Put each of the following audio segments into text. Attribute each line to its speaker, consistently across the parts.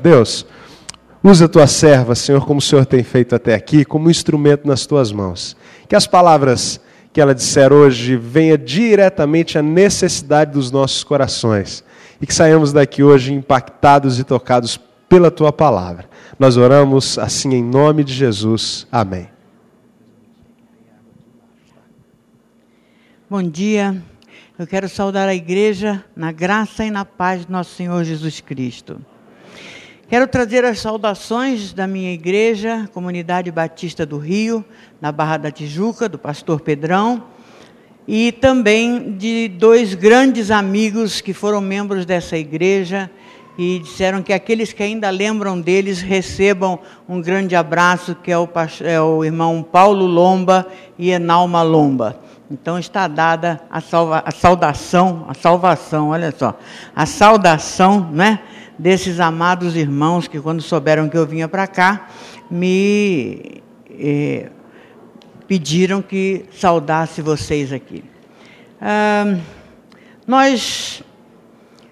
Speaker 1: Deus, usa a tua serva, Senhor, como o Senhor tem feito até aqui, como instrumento nas tuas mãos. Que as palavras que ela disser hoje venha diretamente à necessidade dos nossos corações e que saiamos daqui hoje impactados e tocados pela tua palavra. Nós oramos assim em nome de Jesus. Amém.
Speaker 2: Bom dia. Eu quero saudar a igreja na graça e na paz de nosso Senhor Jesus Cristo. Quero trazer as saudações da minha igreja, Comunidade Batista do Rio, na Barra da Tijuca, do pastor Pedrão, e também de dois grandes amigos que foram membros dessa igreja e disseram que aqueles que ainda lembram deles recebam um grande abraço, que é o, é o irmão Paulo Lomba e Enalma Lomba. Então está dada a, salva, a saudação, a salvação, olha só, a saudação, né? Desses amados irmãos que, quando souberam que eu vinha para cá, me eh, pediram que saudasse vocês aqui. Ah, nós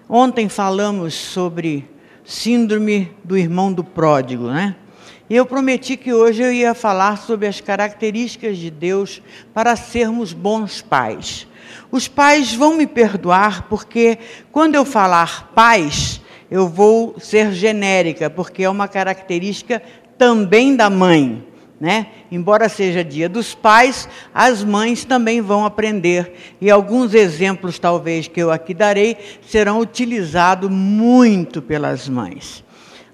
Speaker 2: ontem falamos sobre síndrome do irmão do pródigo, né? E eu prometi que hoje eu ia falar sobre as características de Deus para sermos bons pais. Os pais vão me perdoar porque quando eu falar pais, eu vou ser genérica, porque é uma característica também da mãe. Né? Embora seja dia dos pais, as mães também vão aprender. E alguns exemplos, talvez, que eu aqui darei, serão utilizados muito pelas mães.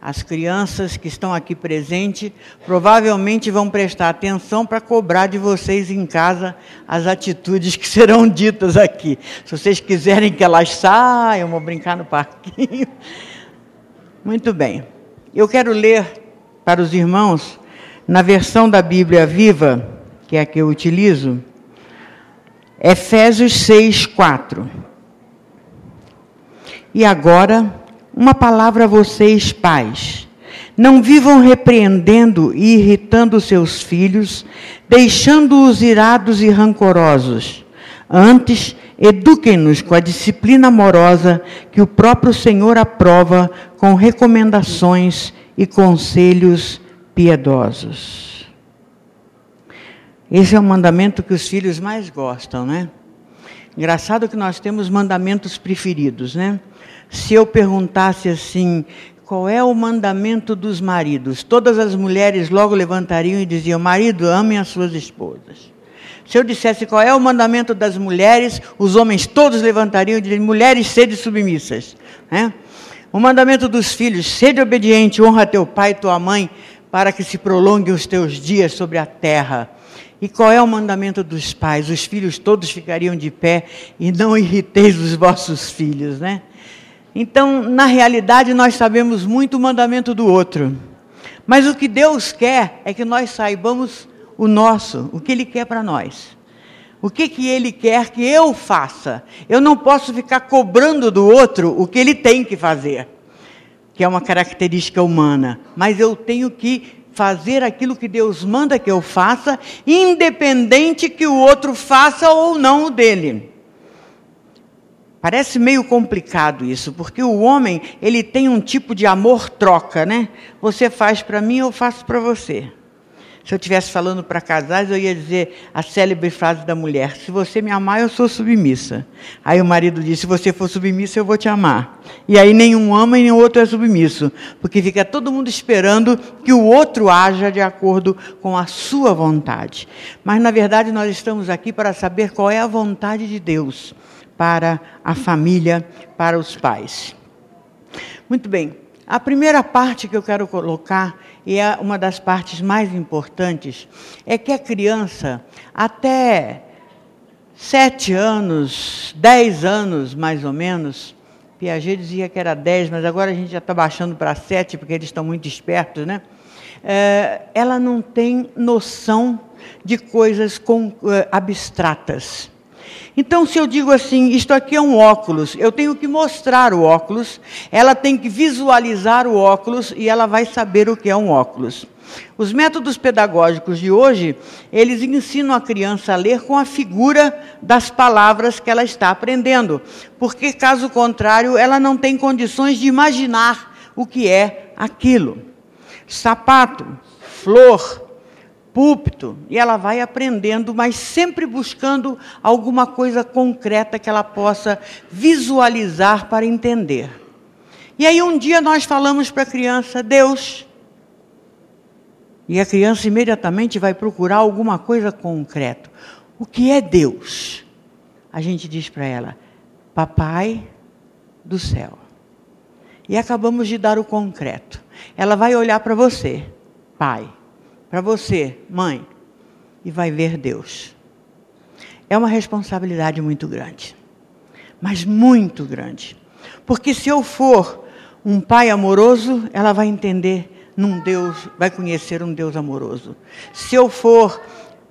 Speaker 2: As crianças que estão aqui presentes provavelmente vão prestar atenção para cobrar de vocês em casa as atitudes que serão ditas aqui. Se vocês quiserem que elas saiam, vou brincar no parquinho. Muito bem. Eu quero ler para os irmãos, na versão da Bíblia Viva, que é a que eu utilizo, Efésios 6, 4. E agora uma palavra a vocês, pais. Não vivam repreendendo e irritando seus filhos, deixando-os irados e rancorosos. Antes, eduquem-nos com a disciplina amorosa que o próprio Senhor aprova, com recomendações e conselhos piedosos. Esse é o mandamento que os filhos mais gostam, né? Engraçado que nós temos mandamentos preferidos, né? Se eu perguntasse assim, qual é o mandamento dos maridos? Todas as mulheres logo levantariam e diziam: Marido, amem as suas esposas. Se eu dissesse qual é o mandamento das mulheres, os homens todos levantariam e diriam: Mulheres, sede submissas. Né? O mandamento dos filhos: Sede obediente, honra teu pai e tua mãe, para que se prolonguem os teus dias sobre a terra. E qual é o mandamento dos pais? Os filhos todos ficariam de pé e não irriteis os vossos filhos, né? Então, na realidade, nós sabemos muito o mandamento do outro. Mas o que Deus quer é que nós saibamos o nosso, o que Ele quer para nós. O que, que Ele quer que eu faça. Eu não posso ficar cobrando do outro o que ele tem que fazer, que é uma característica humana. Mas eu tenho que fazer aquilo que Deus manda que eu faça, independente que o outro faça ou não o dele. Parece meio complicado isso, porque o homem, ele tem um tipo de amor troca, né? Você faz para mim, eu faço para você. Se eu estivesse falando para casais, eu ia dizer a célebre frase da mulher: Se você me amar, eu sou submissa. Aí o marido diz: Se você for submissa, eu vou te amar. E aí nenhum ama e nenhum outro é submisso, porque fica todo mundo esperando que o outro haja de acordo com a sua vontade. Mas na verdade nós estamos aqui para saber qual é a vontade de Deus para a família, para os pais. Muito bem, a primeira parte que eu quero colocar, e é uma das partes mais importantes, é que a criança, até sete anos, dez anos mais ou menos, Piaget dizia que era dez, mas agora a gente já está baixando para sete, porque eles estão muito espertos, né? É, ela não tem noção de coisas com, é, abstratas. Então, se eu digo assim, isto aqui é um óculos, eu tenho que mostrar o óculos, ela tem que visualizar o óculos e ela vai saber o que é um óculos. Os métodos pedagógicos de hoje, eles ensinam a criança a ler com a figura das palavras que ela está aprendendo, porque caso contrário, ela não tem condições de imaginar o que é aquilo. Sapato, flor, púlpito, e ela vai aprendendo, mas sempre buscando alguma coisa concreta que ela possa visualizar para entender. E aí um dia nós falamos para a criança, Deus. E a criança imediatamente vai procurar alguma coisa concreta. O que é Deus? A gente diz para ela, Papai do céu. E acabamos de dar o concreto. Ela vai olhar para você, pai, para você, mãe, e vai ver Deus. É uma responsabilidade muito grande, mas muito grande. Porque se eu for um pai amoroso, ela vai entender num Deus, vai conhecer um Deus amoroso. Se eu for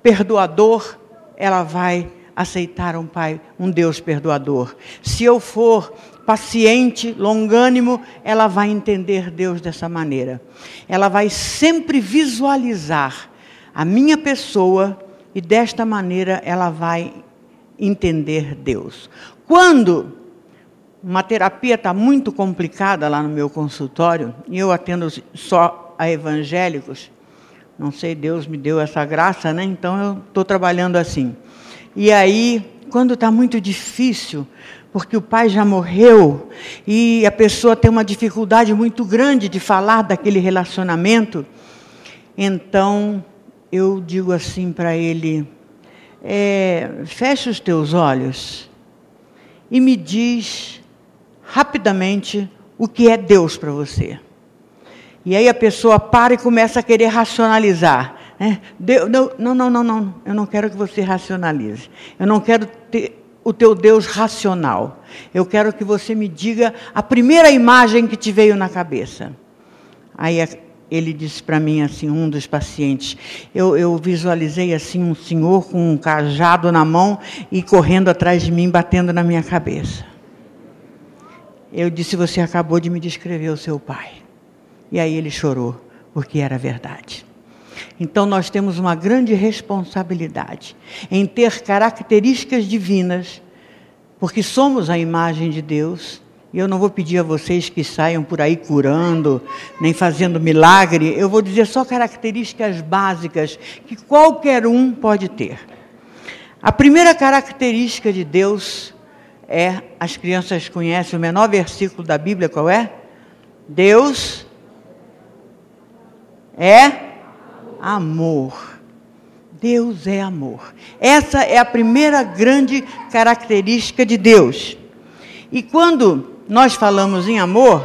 Speaker 2: perdoador, ela vai aceitar um pai, um Deus perdoador. Se eu for paciente, longânimo, ela vai entender Deus dessa maneira. Ela vai sempre visualizar a minha pessoa e desta maneira ela vai entender Deus. Quando uma terapia está muito complicada lá no meu consultório, e eu atendo só a evangélicos, não sei, Deus me deu essa graça, né? Então eu estou trabalhando assim. E aí, quando está muito difícil, porque o pai já morreu e a pessoa tem uma dificuldade muito grande de falar daquele relacionamento, então eu digo assim para ele: é, fecha os teus olhos e me diz rapidamente o que é Deus para você. E aí a pessoa para e começa a querer racionalizar. Né? Deus, não, não, não, não, eu não quero que você racionalize. Eu não quero ter, o teu Deus racional. Eu quero que você me diga a primeira imagem que te veio na cabeça. Aí ele disse para mim assim, um dos pacientes, eu, eu, visualizei assim um senhor com um cajado na mão e correndo atrás de mim, batendo na minha cabeça. Eu disse, você acabou de me descrever o seu pai. E aí ele chorou, porque era verdade. Então nós temos uma grande responsabilidade em ter características divinas, porque somos a imagem de Deus. E eu não vou pedir a vocês que saiam por aí curando, nem fazendo milagre. Eu vou dizer só características básicas que qualquer um pode ter. A primeira característica de Deus é, as crianças conhecem o menor versículo da Bíblia, qual é? Deus é amor. Deus é amor. Essa é a primeira grande característica de Deus. E quando nós falamos em amor,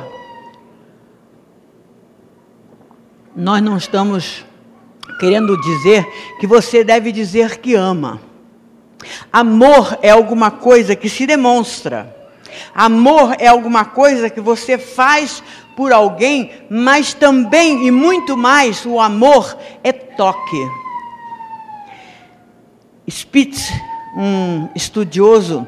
Speaker 2: nós não estamos querendo dizer que você deve dizer que ama. Amor é alguma coisa que se demonstra. Amor é alguma coisa que você faz por alguém, mas também e muito mais o amor é toque. Spitz, um estudioso,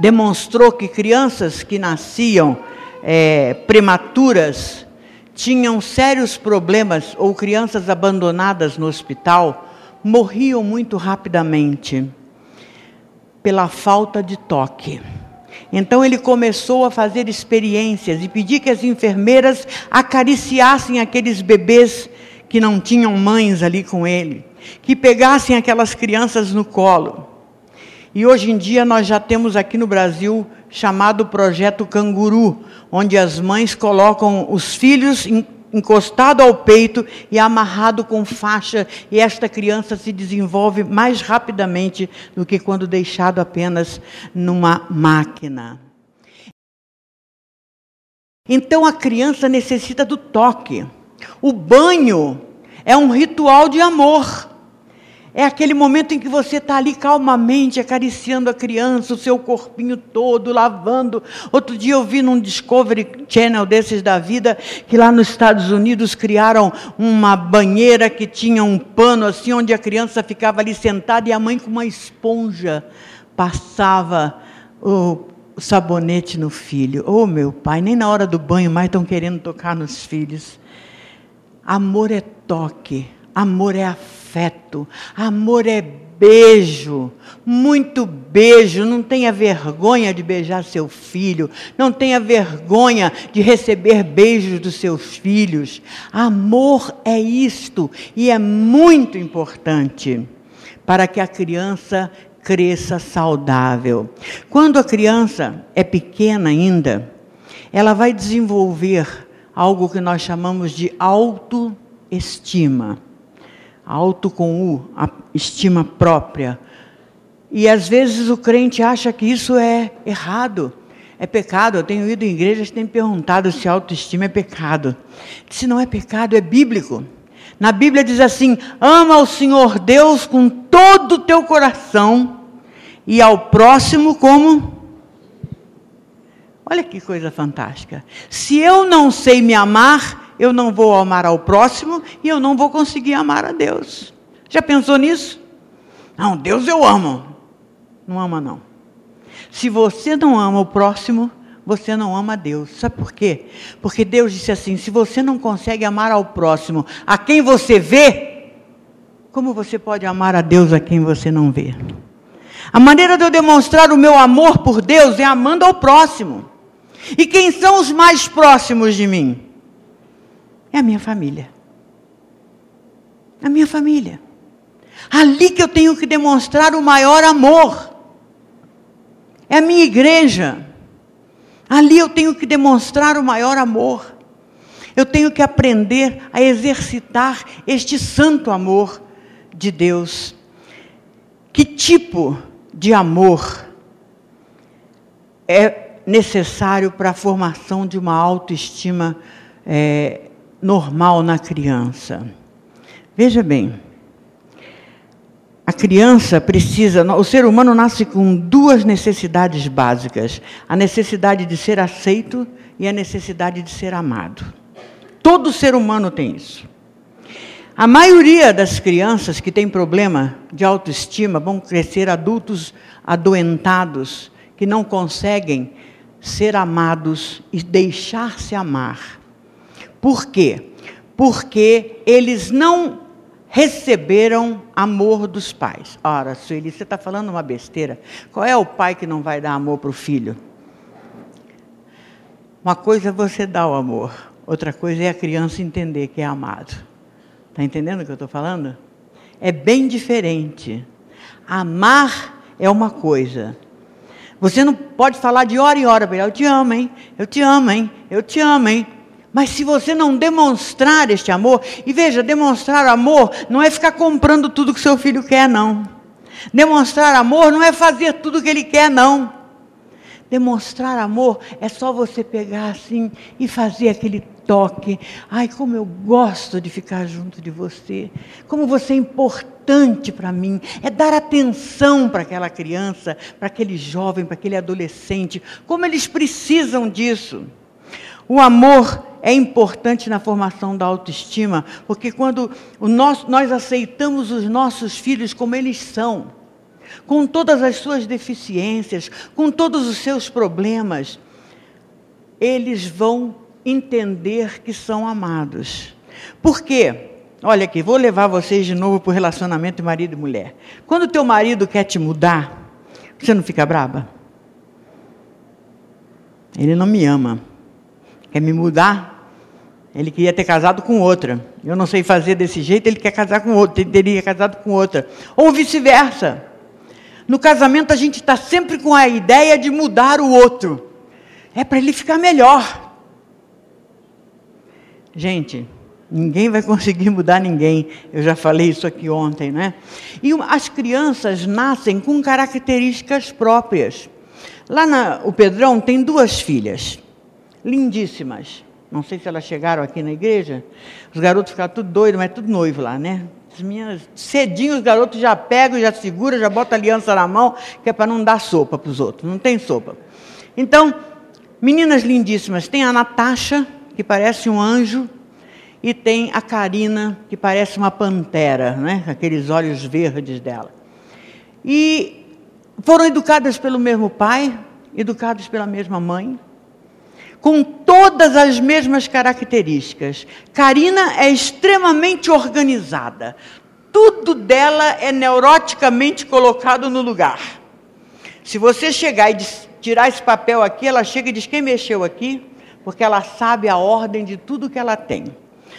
Speaker 2: demonstrou que crianças que nasciam é, prematuras tinham sérios problemas ou crianças abandonadas no hospital morriam muito rapidamente pela falta de toque. Então ele começou a fazer experiências e pedir que as enfermeiras acariciassem aqueles bebês que não tinham mães ali com ele, que pegassem aquelas crianças no colo. E hoje em dia nós já temos aqui no Brasil chamado projeto Canguru, onde as mães colocam os filhos em encostado ao peito e amarrado com faixa, e esta criança se desenvolve mais rapidamente do que quando deixado apenas numa máquina. Então a criança necessita do toque. O banho é um ritual de amor. É aquele momento em que você está ali calmamente acariciando a criança, o seu corpinho todo, lavando. Outro dia eu vi num Discovery Channel desses da vida, que lá nos Estados Unidos criaram uma banheira que tinha um pano assim, onde a criança ficava ali sentada e a mãe com uma esponja passava o sabonete no filho. Oh, meu pai, nem na hora do banho mais estão querendo tocar nos filhos. Amor é toque, amor é afeto afeto, amor é beijo, muito beijo. Não tenha vergonha de beijar seu filho, não tenha vergonha de receber beijos dos seus filhos. Amor é isto e é muito importante para que a criança cresça saudável. Quando a criança é pequena ainda, ela vai desenvolver algo que nós chamamos de autoestima. Auto com U, a estima própria. E às vezes o crente acha que isso é errado, é pecado. Eu tenho ido em igrejas que têm perguntado se autoestima é pecado. Se não é pecado, é bíblico. Na Bíblia diz assim: ama o Senhor Deus com todo o teu coração e ao próximo como. Olha que coisa fantástica. Se eu não sei me amar, eu não vou amar ao próximo e eu não vou conseguir amar a Deus. Já pensou nisso? Não, Deus eu amo. Não ama, não. Se você não ama o próximo, você não ama a Deus. Sabe por quê? Porque Deus disse assim: se você não consegue amar ao próximo, a quem você vê, como você pode amar a Deus a quem você não vê? A maneira de eu demonstrar o meu amor por Deus é amando ao próximo. E quem são os mais próximos de mim? É a minha família. A minha família. Ali que eu tenho que demonstrar o maior amor. É a minha igreja. Ali eu tenho que demonstrar o maior amor. Eu tenho que aprender a exercitar este santo amor de Deus. Que tipo de amor é necessário para a formação de uma autoestima é, normal na criança? Veja bem. A criança precisa, o ser humano nasce com duas necessidades básicas: a necessidade de ser aceito e a necessidade de ser amado. Todo ser humano tem isso. A maioria das crianças que têm problema de autoestima vão crescer adultos adoentados, que não conseguem ser amados e deixar-se amar. Por quê? Porque eles não receberam amor dos pais. Ora, Sueli, você está falando uma besteira. Qual é o pai que não vai dar amor para o filho? Uma coisa é você dar o amor, outra coisa é a criança entender que é amado. Está entendendo o que eu estou falando? É bem diferente. Amar é uma coisa. Você não pode falar de hora em hora para ele, eu te amo, hein? Eu te amo, hein? Eu te amo, hein? Mas se você não demonstrar este amor, e veja, demonstrar amor não é ficar comprando tudo que seu filho quer, não. Demonstrar amor não é fazer tudo que ele quer, não. Demonstrar amor é só você pegar assim e fazer aquele toque. Ai, como eu gosto de ficar junto de você. Como você é importante para mim. É dar atenção para aquela criança, para aquele jovem, para aquele adolescente. Como eles precisam disso. O amor é importante na formação da autoestima, porque quando nosso, nós aceitamos os nossos filhos como eles são, com todas as suas deficiências, com todos os seus problemas, eles vão entender que são amados. Por quê? Olha aqui, vou levar vocês de novo para o relacionamento marido e mulher. Quando teu marido quer te mudar, você não fica braba? Ele não me ama. Quer me mudar? Ele queria ter casado com outra. Eu não sei fazer desse jeito, ele quer casar com outra, ele teria casado com outra. Ou vice-versa. No casamento a gente está sempre com a ideia de mudar o outro. É para ele ficar melhor. Gente, ninguém vai conseguir mudar ninguém. Eu já falei isso aqui ontem, né? E as crianças nascem com características próprias. Lá no Pedrão tem duas filhas, lindíssimas. Não sei se elas chegaram aqui na igreja. Os garotos ficaram tudo doidos, mas tudo noivo lá, né? As minhas, cedinho os garotos já pegam, já seguram, já botam aliança na mão, que é para não dar sopa para os outros. Não tem sopa. Então, meninas lindíssimas. Tem a Natasha, que parece um anjo, e tem a Karina, que parece uma pantera, né? aqueles olhos verdes dela. E foram educadas pelo mesmo pai, educadas pela mesma mãe com todas as mesmas características. Karina é extremamente organizada. tudo dela é neuroticamente colocado no lugar. Se você chegar e tirar esse papel aqui, ela chega e diz: Quem mexeu aqui? Porque ela sabe a ordem de tudo que ela tem.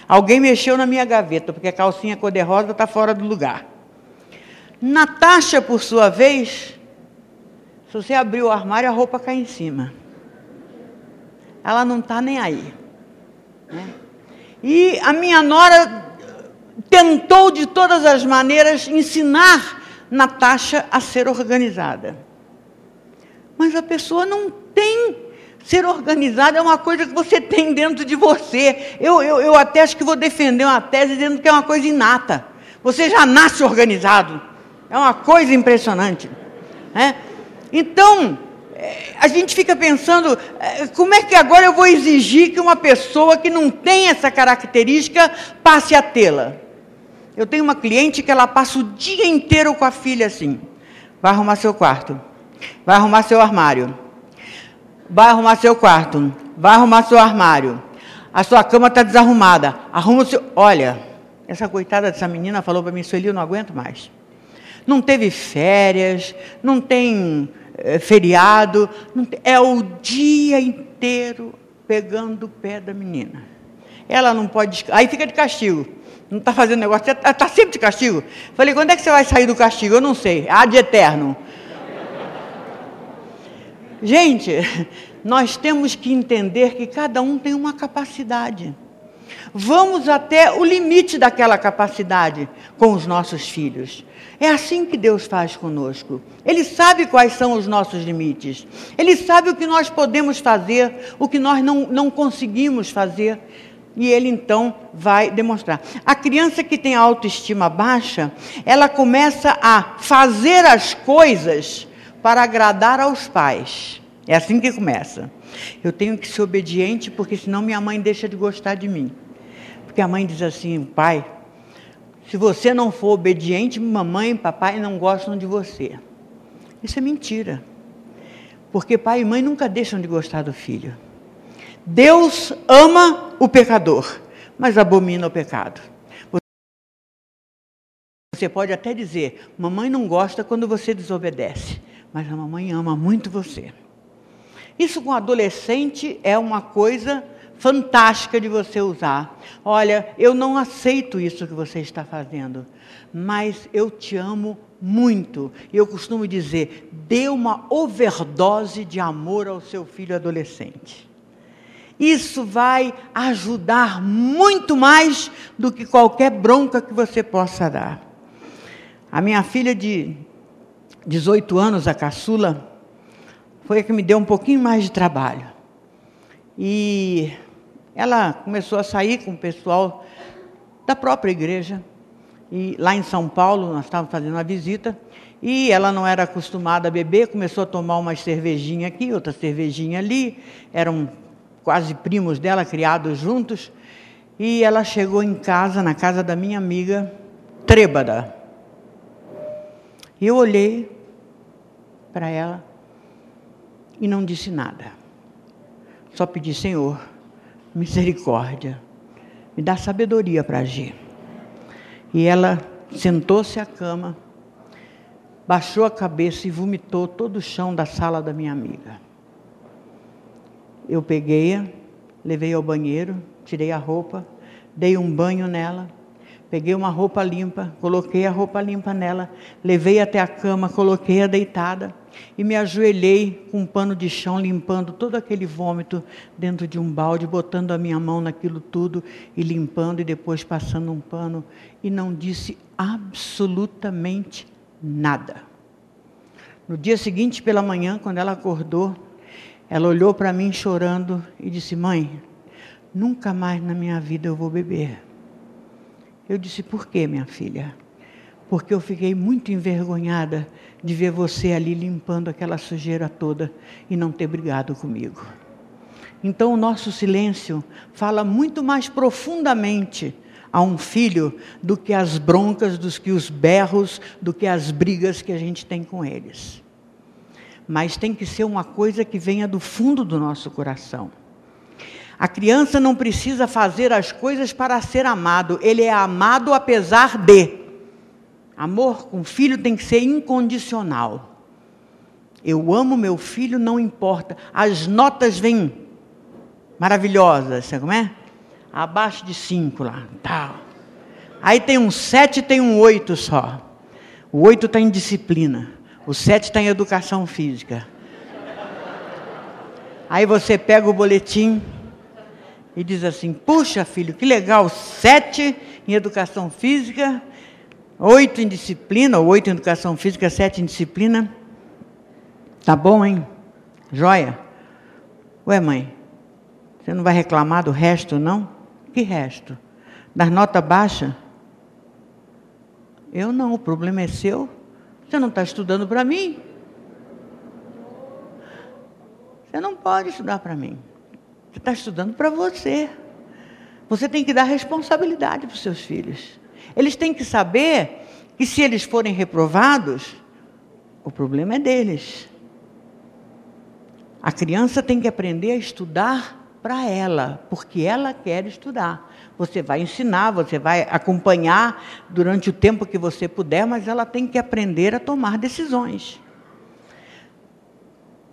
Speaker 2: Alguém mexeu na minha gaveta, porque a calcinha cor-de-rosa está fora do lugar. Natasha, por sua vez, se você abrir o armário, a roupa cai em cima. Ela não está nem aí. Né? E a minha nora tentou de todas as maneiras ensinar Natasha a ser organizada. Mas a pessoa não tem. Ser organizada é uma coisa que você tem dentro de você. Eu, eu, eu até acho que vou defender uma tese dizendo que é uma coisa inata. Você já nasce organizado. É uma coisa impressionante. Né? Então, a gente fica pensando, é, como é que agora eu vou exigir que uma pessoa que não tem essa característica passe a tê-la? Eu tenho uma cliente que ela passa o dia inteiro com a filha assim. Vai arrumar seu quarto. Vai arrumar seu armário. Vai arrumar seu quarto. Vai arrumar seu armário. A sua cama está desarrumada. Arruma o seu. Olha, essa coitada dessa menina falou para mim, Sueli, eu não aguento mais. Não teve férias, não tem é, feriado, é o dia inteiro pegando o pé da menina. Ela não pode. Aí fica de castigo não está fazendo negócio, está tá sempre de castigo. Falei, quando é que você vai sair do castigo? Eu não sei, há de eterno. Gente, nós temos que entender que cada um tem uma capacidade. Vamos até o limite daquela capacidade com os nossos filhos. É assim que Deus faz conosco. Ele sabe quais são os nossos limites. Ele sabe o que nós podemos fazer, o que nós não, não conseguimos fazer. E ele então vai demonstrar. A criança que tem autoestima baixa, ela começa a fazer as coisas para agradar aos pais. É assim que começa. Eu tenho que ser obediente porque senão minha mãe deixa de gostar de mim. Porque a mãe diz assim: pai, se você não for obediente, mamãe e papai não gostam de você. Isso é mentira. Porque pai e mãe nunca deixam de gostar do filho. Deus ama o pecador, mas abomina o pecado. Você pode até dizer: mamãe não gosta quando você desobedece, mas a mamãe ama muito você. Isso com adolescente é uma coisa fantástica de você usar. Olha, eu não aceito isso que você está fazendo, mas eu te amo muito. E eu costumo dizer: dê uma overdose de amor ao seu filho adolescente. Isso vai ajudar muito mais do que qualquer bronca que você possa dar. A minha filha de 18 anos, a caçula, foi a que me deu um pouquinho mais de trabalho. E ela começou a sair com o pessoal da própria igreja. E lá em São Paulo, nós estávamos fazendo uma visita, e ela não era acostumada a beber, começou a tomar uma cervejinha aqui, outra cervejinha ali, eram quase primos dela, criados juntos, e ela chegou em casa, na casa da minha amiga, trêbada. E eu olhei para ela e não disse nada. Só pedi, Senhor, misericórdia, me dá sabedoria para agir. E ela sentou-se à cama, baixou a cabeça e vomitou todo o chão da sala da minha amiga. Eu peguei-a, levei ao banheiro, tirei a roupa, dei um banho nela, peguei uma roupa limpa, coloquei a roupa limpa nela, levei até a cama, coloquei-a deitada e me ajoelhei com um pano de chão, limpando todo aquele vômito dentro de um balde, botando a minha mão naquilo tudo e limpando e depois passando um pano e não disse absolutamente nada. No dia seguinte, pela manhã, quando ela acordou, ela olhou para mim chorando e disse: Mãe, nunca mais na minha vida eu vou beber. Eu disse: Por quê, minha filha? Porque eu fiquei muito envergonhada de ver você ali limpando aquela sujeira toda e não ter brigado comigo. Então, o nosso silêncio fala muito mais profundamente a um filho do que as broncas, do que os berros, do que as brigas que a gente tem com eles mas tem que ser uma coisa que venha do fundo do nosso coração. A criança não precisa fazer as coisas para ser amado, ele é amado apesar de. Amor com filho tem que ser incondicional. Eu amo meu filho, não importa. As notas vêm maravilhosas, sabe como é? Abaixo de cinco lá, tal. Aí tem um sete tem um oito só. O oito está em disciplina. O sete está em educação física. Aí você pega o boletim e diz assim: Puxa, filho, que legal, sete em educação física, oito em disciplina, oito em educação física, sete em disciplina. Tá bom, hein? Joia. Ué, mãe, você não vai reclamar do resto, não? Que resto? Das notas baixas? Eu não, o problema é seu. Você não está estudando para mim. Você não pode estudar para mim. Você está estudando para você. Você tem que dar responsabilidade para os seus filhos. Eles têm que saber que se eles forem reprovados, o problema é deles. A criança tem que aprender a estudar para ela, porque ela quer estudar. Você vai ensinar, você vai acompanhar durante o tempo que você puder, mas ela tem que aprender a tomar decisões.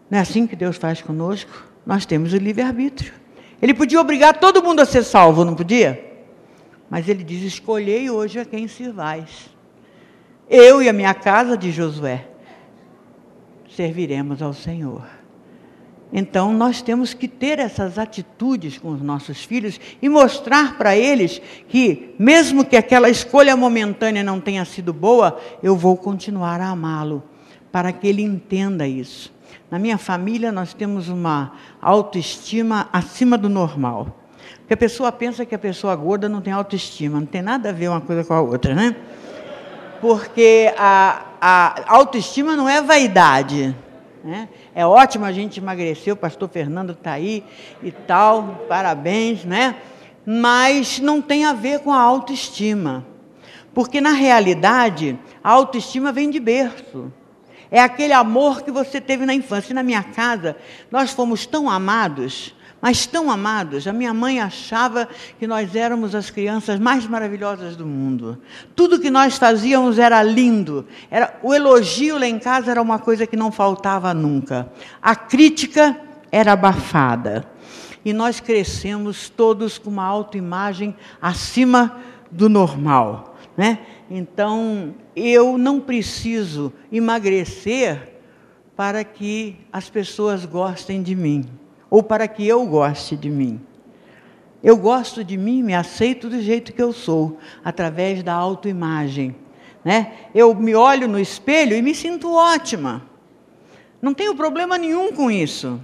Speaker 2: Não é assim que Deus faz conosco? Nós temos o livre-arbítrio. Ele podia obrigar todo mundo a ser salvo, não podia? Mas ele diz: Escolhei hoje a quem servais. Eu e a minha casa, de Josué, serviremos ao Senhor. Então, nós temos que ter essas atitudes com os nossos filhos e mostrar para eles que, mesmo que aquela escolha momentânea não tenha sido boa, eu vou continuar a amá-lo, para que ele entenda isso. Na minha família, nós temos uma autoestima acima do normal. Porque a pessoa pensa que a pessoa gorda não tem autoestima, não tem nada a ver uma coisa com a outra, né? Porque a, a autoestima não é vaidade. Né? É ótimo a gente emagrecer, o pastor Fernando está aí e tal, parabéns, né? Mas não tem a ver com a autoestima. Porque na realidade, a autoestima vem de berço. É aquele amor que você teve na infância. E na minha casa, nós fomos tão amados, mas tão amados. A minha mãe achava que nós éramos as crianças mais maravilhosas do mundo. Tudo que nós fazíamos era lindo. Era o elogio lá em casa era uma coisa que não faltava nunca. A crítica era abafada. E nós crescemos todos com uma autoimagem acima do normal, né? Então, eu não preciso emagrecer para que as pessoas gostem de mim, ou para que eu goste de mim. Eu gosto de mim, me aceito do jeito que eu sou, através da autoimagem. Né? Eu me olho no espelho e me sinto ótima. Não tenho problema nenhum com isso.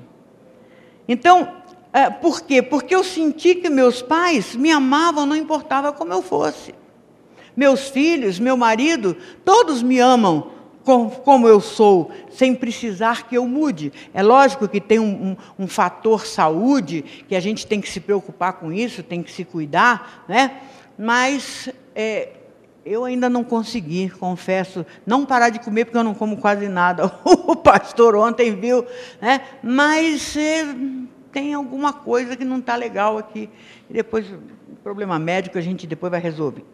Speaker 2: Então, é, por quê? Porque eu senti que meus pais me amavam, não importava como eu fosse meus filhos, meu marido, todos me amam como eu sou, sem precisar que eu mude. É lógico que tem um, um, um, fator saúde, que a gente tem que se preocupar com isso, tem que se cuidar, né? mas é, eu ainda não consegui, confesso, não parar de comer, porque eu não como quase nada. O pastor ontem viu, né? mas é, tem alguma coisa que não está legal aqui. E depois, problema médico, a gente depois vai resolver.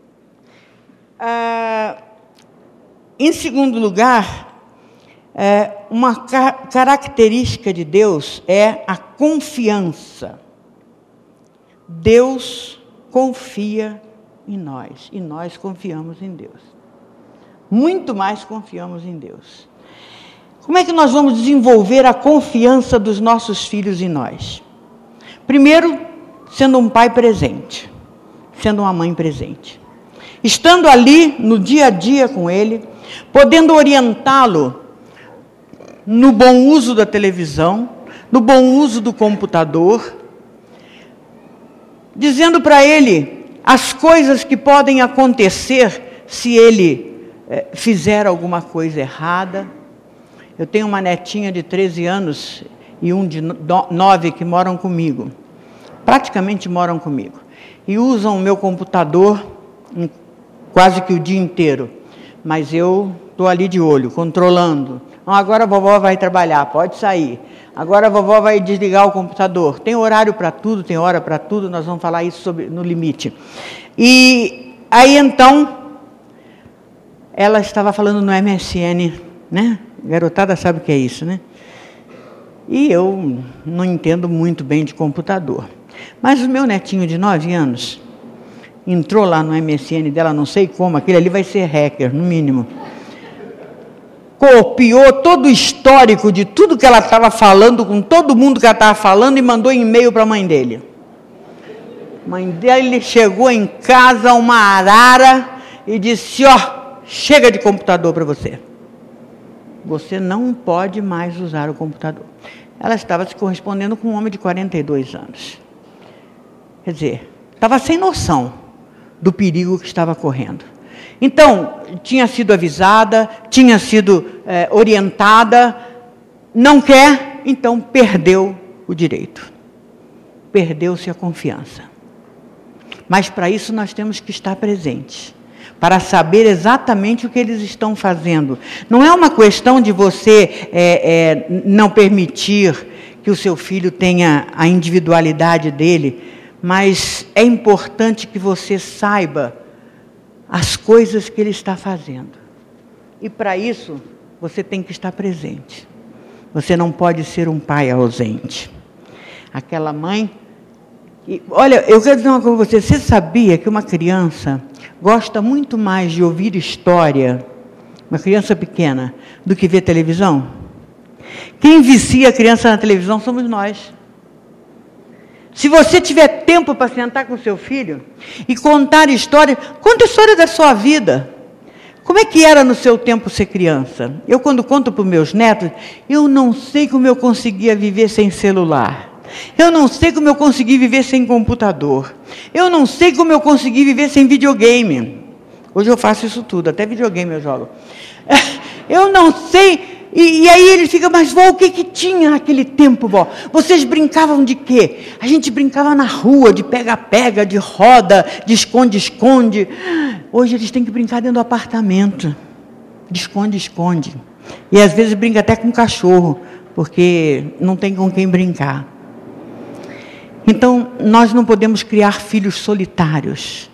Speaker 2: Ah, em segundo lugar, é, uma ca característica de Deus é a confiança. Deus confia em nós e nós confiamos em Deus. Muito mais confiamos em Deus. Como é que nós vamos desenvolver a confiança dos nossos filhos em nós? Primeiro, sendo um pai presente, sendo uma mãe presente estando ali no dia a dia com ele, podendo orientá-lo no bom uso da televisão, no bom uso do computador, dizendo para ele as coisas que podem acontecer se ele eh, fizer alguma coisa errada. Eu tenho uma netinha de 13 anos e um de 9 que moram comigo, praticamente moram comigo, e usam o meu computador quase que o dia inteiro. Mas eu estou ali de olho, controlando. Não, agora a vovó vai trabalhar, pode sair. Agora a vovó vai desligar o computador. Tem horário para tudo, tem hora para tudo, nós vamos falar isso sobre, no limite. E aí então, ela estava falando no MSN, né? Garotada sabe o que é isso, né? E eu não entendo muito bem de computador. Mas o meu netinho de 9 anos entrou lá no MSN dela, não sei como, aquele ali vai ser hacker, no mínimo. Copiou todo o histórico de tudo que ela estava falando com todo mundo que ela estava falando e mandou e-mail para a mãe dele. Mãe dele chegou em casa, uma arara, e disse: Ó, oh, chega de computador para você. Você não pode mais usar o computador. Ela estava se correspondendo com um homem de 42 anos. Quer dizer, estava sem noção do perigo que estava correndo. Então, tinha sido avisada, tinha sido é, orientada, não quer, então perdeu o direito. Perdeu-se a confiança. Mas para isso nós temos que estar presentes para saber exatamente o que eles estão fazendo. Não é uma questão de você é, é, não permitir que o seu filho tenha a individualidade dele, mas é importante que você saiba as coisas que ele está fazendo. E para isso, você tem que estar presente. Você não pode ser um pai ausente. Aquela mãe. Olha, eu quero dizer uma coisa para você. Você sabia que uma criança gosta muito mais de ouvir história, uma criança pequena, do que ver televisão? Quem vicia a criança na televisão somos nós. Se você tiver tempo para sentar com seu filho e contar história, conta a história da sua vida. Como é que era no seu tempo ser criança? Eu, quando conto para os meus netos, eu não sei como eu conseguia viver sem celular. Eu não sei como eu consegui viver sem computador. Eu não sei como eu consegui viver sem videogame. Hoje eu faço isso tudo, até videogame eu jogo. Eu não sei e, e, aí ele fica, mas vó, o que que tinha naquele tempo, vó? Vocês brincavam de quê? A gente brincava na rua, de pega-pega, de roda, de esconde-esconde. Hoje eles têm que brincar dentro do apartamento, de esconde-esconde. E às vezes brinca até com cachorro, porque não tem com quem brincar. Então, nós não podemos criar filhos solitários.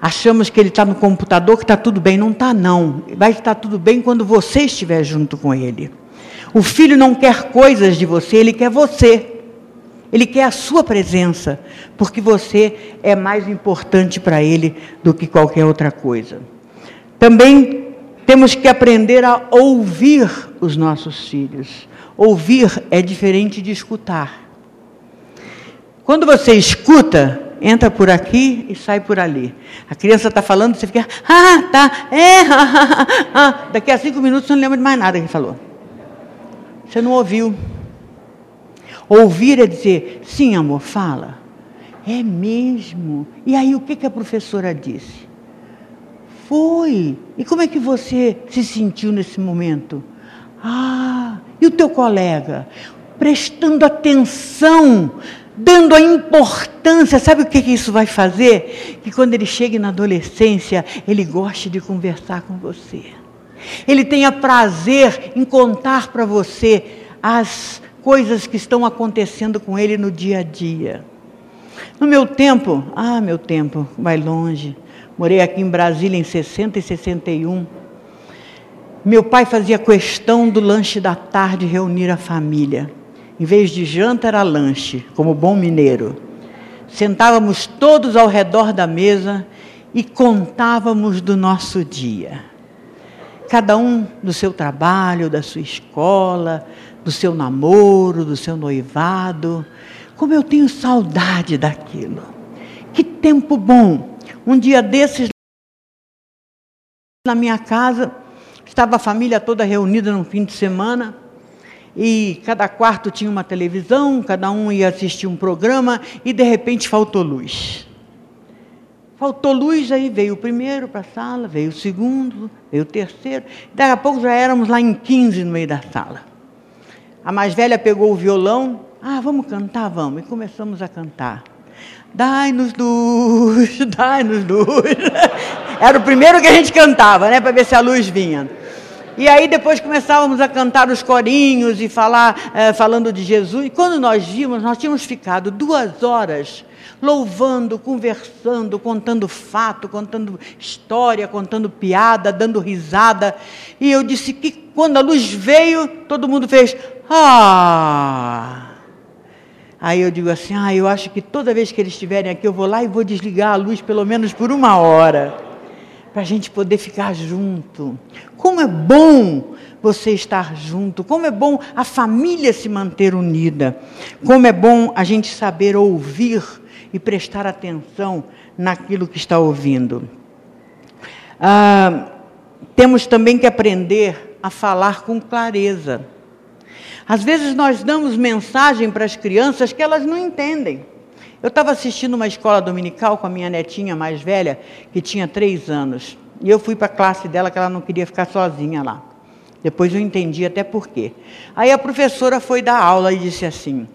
Speaker 2: Achamos que ele está no computador, que está tudo bem. Não está, não. Vai estar tudo bem quando você estiver junto com ele. O filho não quer coisas de você, ele quer você. Ele quer a sua presença, porque você é mais importante para ele do que qualquer outra coisa. Também temos que aprender a ouvir os nossos filhos. Ouvir é diferente de escutar. Quando você escuta, entra por aqui e sai por ali. A criança está falando, você fica, ah, tá, é, ah, ah, ah. daqui a cinco minutos você não lembra de mais nada que falou. Você não ouviu. Ouvir é dizer, sim, amor, fala. É mesmo. E aí o que, que a professora disse? Foi. E como é que você se sentiu nesse momento? Ah, e o teu colega? Prestando atenção dando a importância, sabe o que isso vai fazer? Que quando ele chegue na adolescência, ele goste de conversar com você. Ele tenha prazer em contar para você as coisas que estão acontecendo com ele no dia a dia. No meu tempo, ah, meu tempo vai longe. Morei aqui em Brasília em 60 e 61. Meu pai fazia questão do lanche da tarde reunir a família. Em vez de janta, era lanche, como bom mineiro. Sentávamos todos ao redor da mesa e contávamos do nosso dia. Cada um do seu trabalho, da sua escola, do seu namoro, do seu noivado. Como eu tenho saudade daquilo. Que tempo bom! Um dia desses, na minha casa, estava a família toda reunida no fim de semana e cada quarto tinha uma televisão, cada um ia assistir um programa e de repente faltou luz. Faltou luz, aí veio o primeiro para a sala, veio o segundo, veio o terceiro. Daqui a pouco já éramos lá em 15 no meio da sala. A mais velha pegou o violão, ah, vamos cantar, vamos. E começamos a cantar. Dai-nos luz, dai-nos luz. Era o primeiro que a gente cantava, né, para ver se a luz vinha. E aí depois começávamos a cantar os corinhos e falar, é, falando de Jesus. E quando nós vimos, nós tínhamos ficado duas horas louvando, conversando, contando fato, contando história, contando piada, dando risada. E eu disse que quando a luz veio, todo mundo fez ah. Aí eu digo assim: ah, eu acho que toda vez que eles estiverem aqui, eu vou lá e vou desligar a luz pelo menos por uma hora, para a gente poder ficar junto. Como é bom você estar junto, como é bom a família se manter unida, como é bom a gente saber ouvir e prestar atenção naquilo que está ouvindo. Ah, temos também que aprender a falar com clareza. Às vezes nós damos mensagem para as crianças que elas não entendem. Eu estava assistindo uma escola dominical com a minha netinha mais velha, que tinha três anos. E eu fui para a classe dela, que ela não queria ficar sozinha lá. Depois eu entendi até por quê. Aí a professora foi dar aula e disse assim: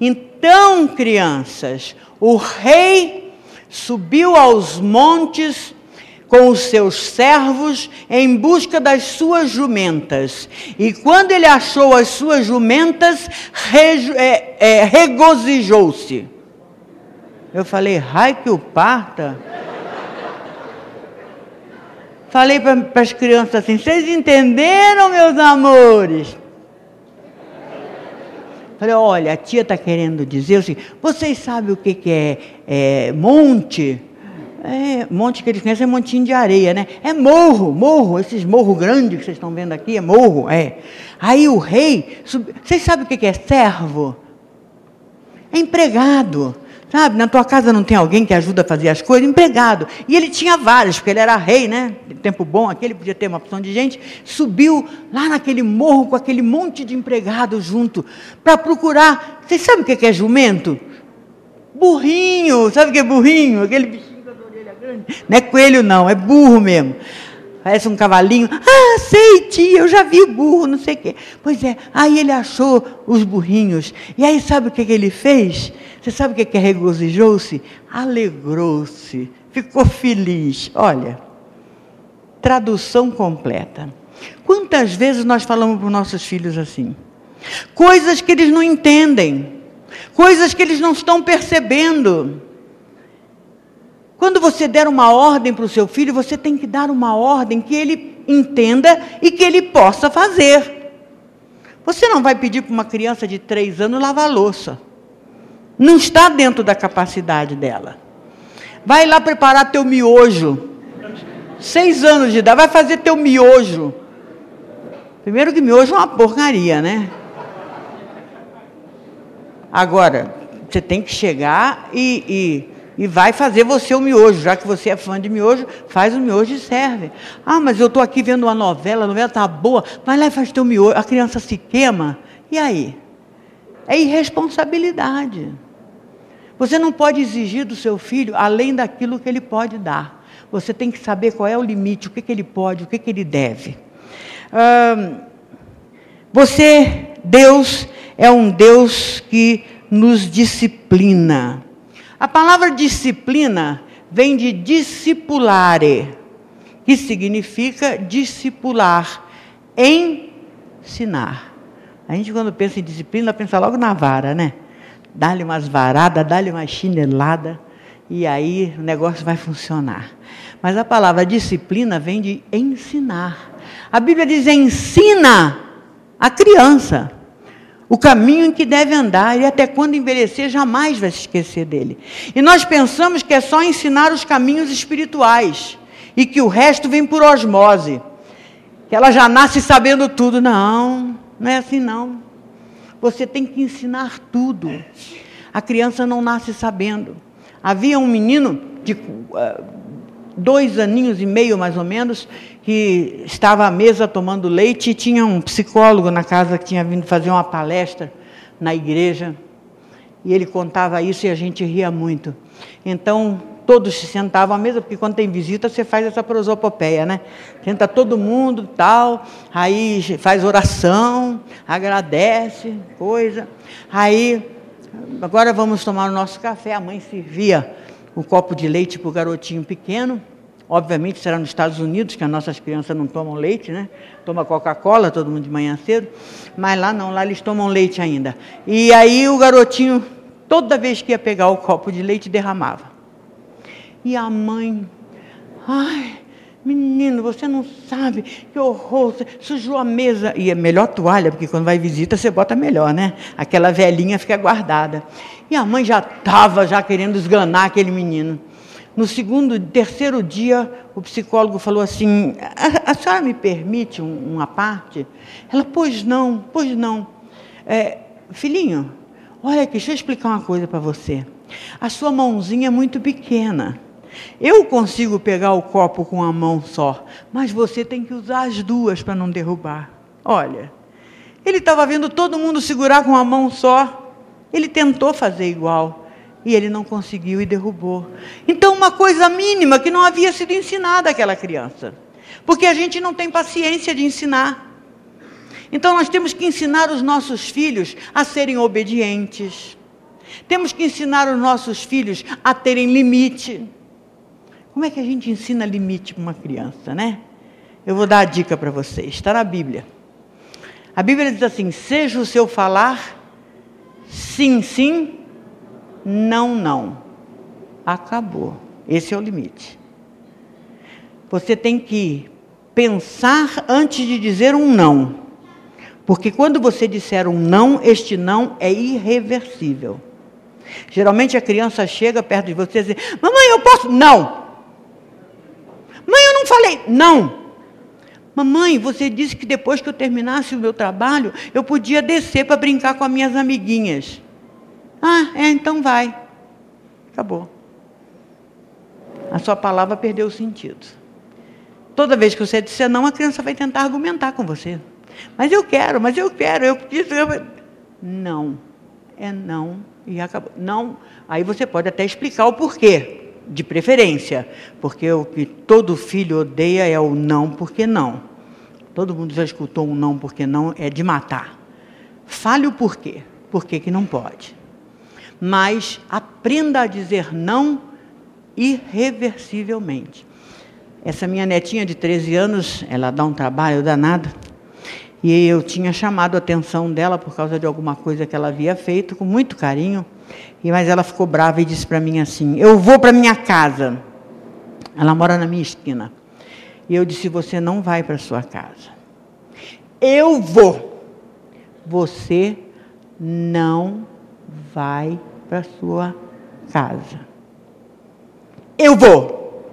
Speaker 2: Então, crianças, o rei subiu aos montes com os seus servos em busca das suas jumentas. E quando ele achou as suas jumentas, é, é, regozijou-se. Eu falei, rai que o parta. Falei para as crianças assim: vocês entenderam, meus amores? Falei, olha, a tia está querendo dizer assim, vocês sabem o que, que é, é monte? É, monte que eles conhecem é montinho de areia, né? É morro, morro, esses morros grandes que vocês estão vendo aqui, é morro, é. Aí o rei, sub... vocês sabem o que é servo? É empregado. Sabe, na tua casa não tem alguém que ajuda a fazer as coisas? Empregado. E ele tinha vários, porque ele era rei, né? Tempo bom, aquele podia ter uma opção de gente. Subiu lá naquele morro com aquele monte de empregados junto, para procurar. Vocês sabem o que é jumento? Burrinho, sabe o que é burrinho? Aquele bichinho com a orelha grande. Não é coelho, não, é burro mesmo. Parece um cavalinho. Ah, sei, tia, eu já vi burro, não sei o quê. Pois é, aí ele achou os burrinhos. E aí sabe o que, que ele fez? Você sabe o que, que é regozijou-se? Alegrou-se, ficou feliz. Olha, tradução completa. Quantas vezes nós falamos para os nossos filhos assim? Coisas que eles não entendem, coisas que eles não estão percebendo. Quando você der uma ordem para o seu filho, você tem que dar uma ordem que ele entenda e que ele possa fazer. Você não vai pedir para uma criança de três anos lavar louça. Não está dentro da capacidade dela. Vai lá preparar teu miojo. Seis anos de idade, vai fazer teu miojo. Primeiro que miojo é uma porcaria, né? Agora, você tem que chegar e, e e vai fazer você o miojo. Já que você é fã de miojo, faz o miojo e serve. Ah, mas eu estou aqui vendo uma novela, a novela está boa, vai lá e faz teu miojo. A criança se queima. E aí? É irresponsabilidade. Você não pode exigir do seu filho além daquilo que ele pode dar. Você tem que saber qual é o limite, o que, que ele pode, o que, que ele deve. você, Deus, é um Deus que nos disciplina. A palavra disciplina vem de discipulare, que significa discipular, ensinar. A gente, quando pensa em disciplina, pensa logo na vara, né? Dá-lhe umas varadas, dá-lhe uma chinelada, e aí o negócio vai funcionar. Mas a palavra disciplina vem de ensinar. A Bíblia diz: ensina a criança o caminho em que deve andar, e até quando envelhecer jamais vai se esquecer dele. E nós pensamos que é só ensinar os caminhos espirituais e que o resto vem por osmose, que ela já nasce sabendo tudo. Não, não é assim não. Você tem que ensinar tudo. A criança não nasce sabendo. Havia um menino de uh, dois aninhos e meio mais ou menos que estava à mesa tomando leite e tinha um psicólogo na casa que tinha vindo fazer uma palestra na igreja. E ele contava isso e a gente ria muito. Então, todos se sentavam à mesa, porque quando tem visita você faz essa prosopopeia, né? Senta todo mundo, tal, aí faz oração, agradece, coisa. Aí, agora vamos tomar o nosso café. A mãe servia o um copo de leite para o garotinho pequeno Obviamente será nos Estados Unidos, que as nossas crianças não tomam leite, né? Toma Coca-Cola todo mundo de manhã cedo. Mas lá não, lá eles tomam leite ainda. E aí o garotinho, toda vez que ia pegar o copo de leite, derramava. E a mãe, ai, menino, você não sabe, que horror, sujou a mesa. E é melhor toalha, porque quando vai visita você bota melhor, né? Aquela velhinha fica guardada. E a mãe já estava já querendo esganar aquele menino. No segundo, terceiro dia, o psicólogo falou assim: a, a senhora me permite um, uma parte? Ela, pois não, pois não. É, filhinho, olha aqui, deixa eu explicar uma coisa para você. A sua mãozinha é muito pequena. Eu consigo pegar o copo com a mão só, mas você tem que usar as duas para não derrubar. Olha, ele estava vendo todo mundo segurar com a mão só. Ele tentou fazer igual. E ele não conseguiu e derrubou. Então, uma coisa mínima que não havia sido ensinada àquela criança. Porque a gente não tem paciência de ensinar. Então, nós temos que ensinar os nossos filhos a serem obedientes. Temos que ensinar os nossos filhos a terem limite. Como é que a gente ensina limite para uma criança, né? Eu vou dar a dica para vocês. Está na Bíblia. A Bíblia diz assim: seja o seu falar sim, sim não, não. Acabou. Esse é o limite. Você tem que pensar antes de dizer um não. Porque quando você disser um não, este não é irreversível. Geralmente a criança chega perto de você e diz: Mamãe, eu posso? Não. Mãe, eu não falei. Não. Mamãe, você disse que depois que eu terminasse o meu trabalho, eu podia descer para brincar com as minhas amiguinhas. Ah, é, então vai. Acabou. A sua palavra perdeu o sentido. Toda vez que você disser não, a criança vai tentar argumentar com você. Mas eu quero, mas eu quero, eu disse. Eu... Não. É não e acabou. Não. Aí você pode até explicar o porquê, de preferência. Porque o que todo filho odeia é o não porque não. Todo mundo já escutou um não porque não, é de matar. Fale o porquê. Por que não pode? Mas aprenda a dizer não irreversivelmente. Essa minha netinha de 13 anos, ela dá um trabalho danado. E eu tinha chamado a atenção dela por causa de alguma coisa que ela havia feito, com muito carinho. E mas ela ficou brava e disse para mim assim: "Eu vou para minha casa". Ela mora na minha esquina. E eu disse: "Você não vai para sua casa". "Eu vou". "Você não vai para sua casa. Eu vou.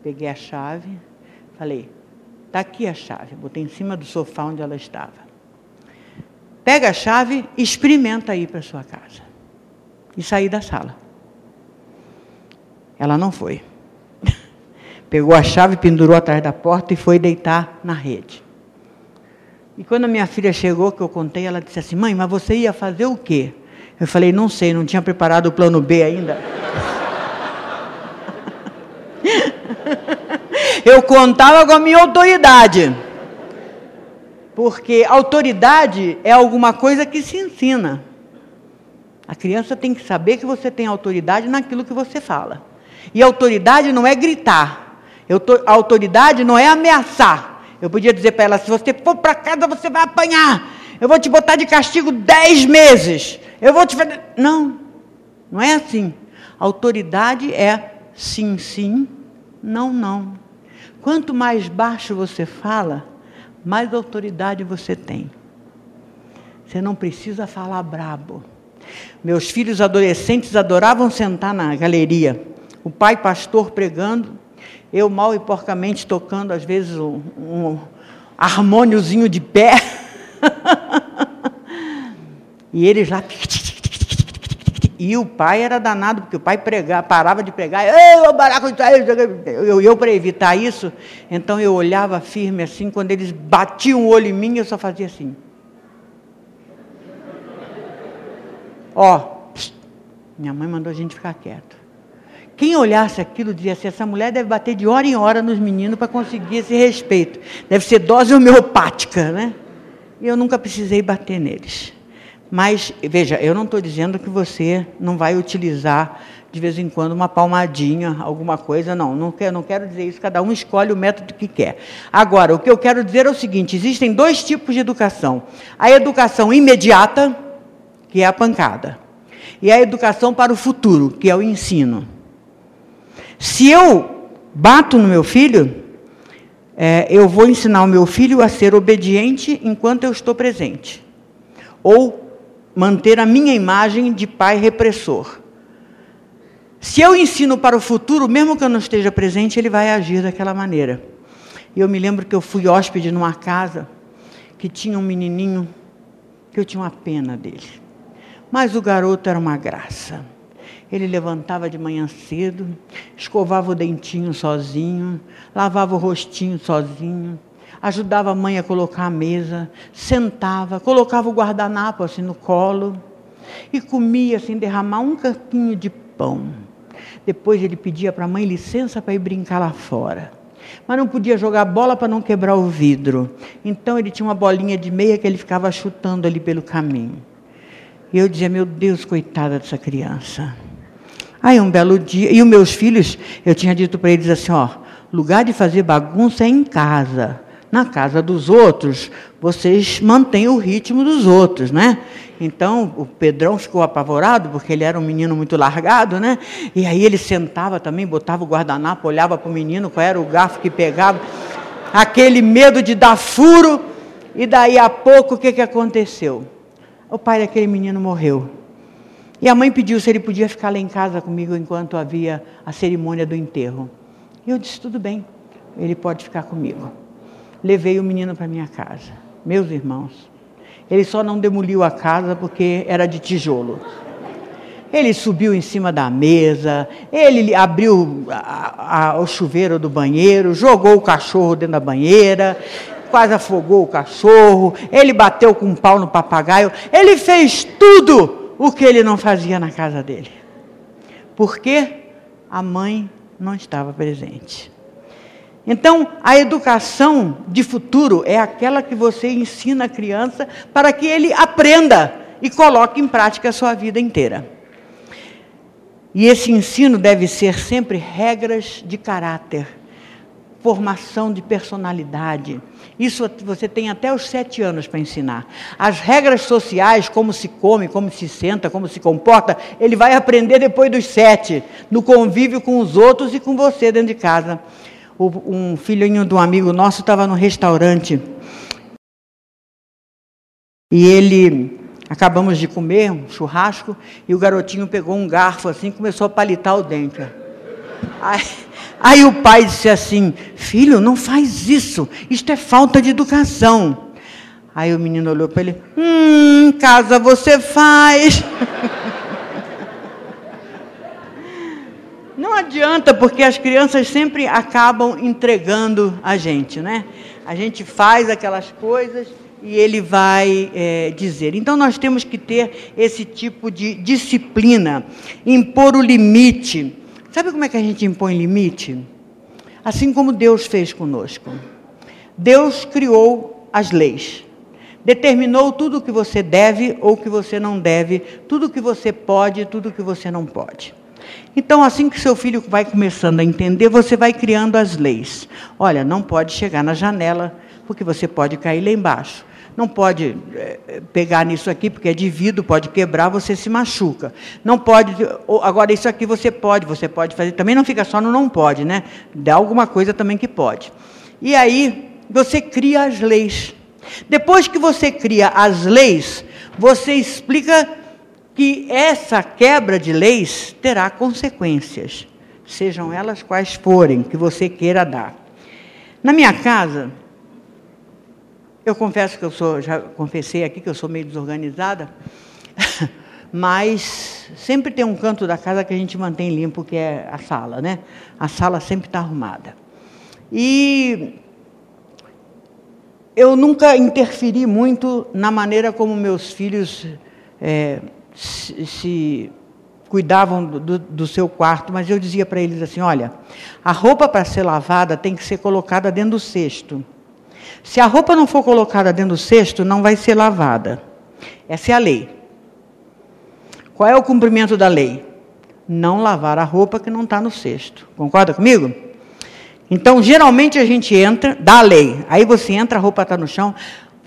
Speaker 2: Peguei a chave, falei, está aqui a chave. Botei em cima do sofá onde ela estava. Pega a chave, experimenta ir para sua casa. E saí da sala. Ela não foi. Pegou a chave, pendurou atrás da porta e foi deitar na rede. E quando a minha filha chegou, que eu contei, ela disse assim: Mãe, mas você ia fazer o quê? Eu falei, não sei, não tinha preparado o plano B ainda. Eu contava com a minha autoridade. Porque autoridade é alguma coisa que se ensina. A criança tem que saber que você tem autoridade naquilo que você fala. E autoridade não é gritar. Autoridade não é ameaçar. Eu podia dizer para ela: se você for para casa, você vai apanhar. Eu vou te botar de castigo dez meses eu vou te fazer. Não, não é assim. Autoridade é sim, sim, não, não. Quanto mais baixo você fala, mais autoridade você tem. Você não precisa falar brabo. Meus filhos adolescentes adoravam sentar na galeria. O pai pastor pregando, eu mal e porcamente tocando, às vezes, um, um harmôniozinho de pé. E eles lá. E o pai era danado, porque o pai pregava, parava de pregar. Eu, baraco, eu, eu para evitar isso, então eu olhava firme assim, quando eles batiam o olho em mim, eu só fazia assim. Ó, minha mãe mandou a gente ficar quieto. Quem olhasse aquilo dizia assim: essa mulher deve bater de hora em hora nos meninos para conseguir esse respeito. Deve ser dose homeopática, né? E eu nunca precisei bater neles Mas, veja, eu não estou dizendo que você não vai utilizar de vez em quando uma palmadinha, alguma coisa, não, não quero, não quero dizer isso, cada um escolhe o método que quer. Agora, o que eu quero dizer é o seguinte: existem dois tipos de educação. A educação imediata, que é a pancada, e a educação para o futuro, que é o ensino. Se eu bato no meu filho, é, eu vou ensinar o meu filho a ser obediente enquanto eu estou presente. Ou manter a minha imagem de pai repressor. Se eu ensino para o futuro, mesmo que eu não esteja presente, ele vai agir daquela maneira. E eu me lembro que eu fui hóspede numa casa que tinha um menininho que eu tinha uma pena dele. Mas o garoto era uma graça. Ele levantava de manhã cedo, escovava o dentinho sozinho, lavava o rostinho sozinho, ajudava a mãe a colocar a mesa, sentava, colocava o guardanapo assim no colo e comia sem derramar um campinho de pão. Depois ele pedia para a mãe licença para ir brincar lá fora. Mas não podia jogar bola para não quebrar o vidro. Então ele tinha uma bolinha de meia que ele ficava chutando ali pelo caminho. E eu dizia, meu Deus, coitada dessa criança. Aí um belo dia, e os meus filhos, eu tinha dito para eles assim, ó, lugar de fazer bagunça é em casa. Na casa dos outros, vocês mantêm o ritmo dos outros, né? Então, o Pedrão ficou apavorado, porque ele era um menino muito largado, né? E aí ele sentava também, botava o guardanapo, olhava para o menino, qual era o garfo que pegava. Aquele medo de dar furo. E daí a pouco, o que, que aconteceu? O pai daquele menino morreu. E a mãe pediu se ele podia ficar lá em casa comigo enquanto havia a cerimônia do enterro. E eu disse: tudo bem, ele pode ficar comigo. Levei o menino para minha casa. Meus irmãos, ele só não demoliu a casa porque era de tijolo. Ele subiu em cima da mesa, ele abriu a, a, o chuveiro do banheiro, jogou o cachorro dentro da banheira, quase afogou o cachorro, ele bateu com um pau no papagaio, ele fez tudo o que ele não fazia na casa dele. Porque a mãe não estava presente. Então, a educação de futuro é aquela que você ensina a criança para que ele aprenda e coloque em prática a sua vida inteira. E esse ensino deve ser sempre regras de caráter, formação de personalidade, isso você tem até os sete anos para ensinar. As regras sociais, como se come, como se senta, como se comporta, ele vai aprender depois dos sete, no convívio com os outros e com você dentro de casa. Um filhinho de um amigo nosso estava no restaurante e ele acabamos de comer um churrasco e o garotinho pegou um garfo assim e começou a palitar o dente. Aí, Aí o pai disse assim: Filho, não faz isso, isto é falta de educação. Aí o menino olhou para ele: Hum, casa você faz. Não adianta, porque as crianças sempre acabam entregando a gente, né? A gente faz aquelas coisas e ele vai é, dizer. Então nós temos que ter esse tipo de disciplina, impor o limite. Sabe como é que a gente impõe limite? Assim como Deus fez conosco. Deus criou as leis. Determinou tudo o que você deve ou que você não deve, tudo o que você pode e tudo o que você não pode. Então, assim que seu filho vai começando a entender, você vai criando as leis. Olha, não pode chegar na janela, porque você pode cair lá embaixo não pode é, pegar nisso aqui, porque é de vidro, pode quebrar, você se machuca. Não pode, agora isso aqui você pode, você pode fazer, também não fica só no não pode, né? Dá alguma coisa também que pode. E aí, você cria as leis. Depois que você cria as leis, você explica que essa quebra de leis terá consequências, sejam elas quais forem, que você queira dar. Na minha casa, eu confesso que eu sou, já confessei aqui que eu sou meio desorganizada, mas sempre tem um canto da casa que a gente mantém limpo, que é a sala, né? A sala sempre está arrumada. E eu nunca interferi muito na maneira como meus filhos é, se, cuidavam do, do seu quarto, mas eu dizia para eles assim: olha, a roupa para ser lavada tem que ser colocada dentro do cesto. Se a roupa não for colocada dentro do cesto, não vai ser lavada. Essa é a lei. Qual é o cumprimento da lei? Não lavar a roupa que não está no cesto. Concorda comigo? Então, geralmente a gente entra, dá a lei. Aí você entra, a roupa está no chão.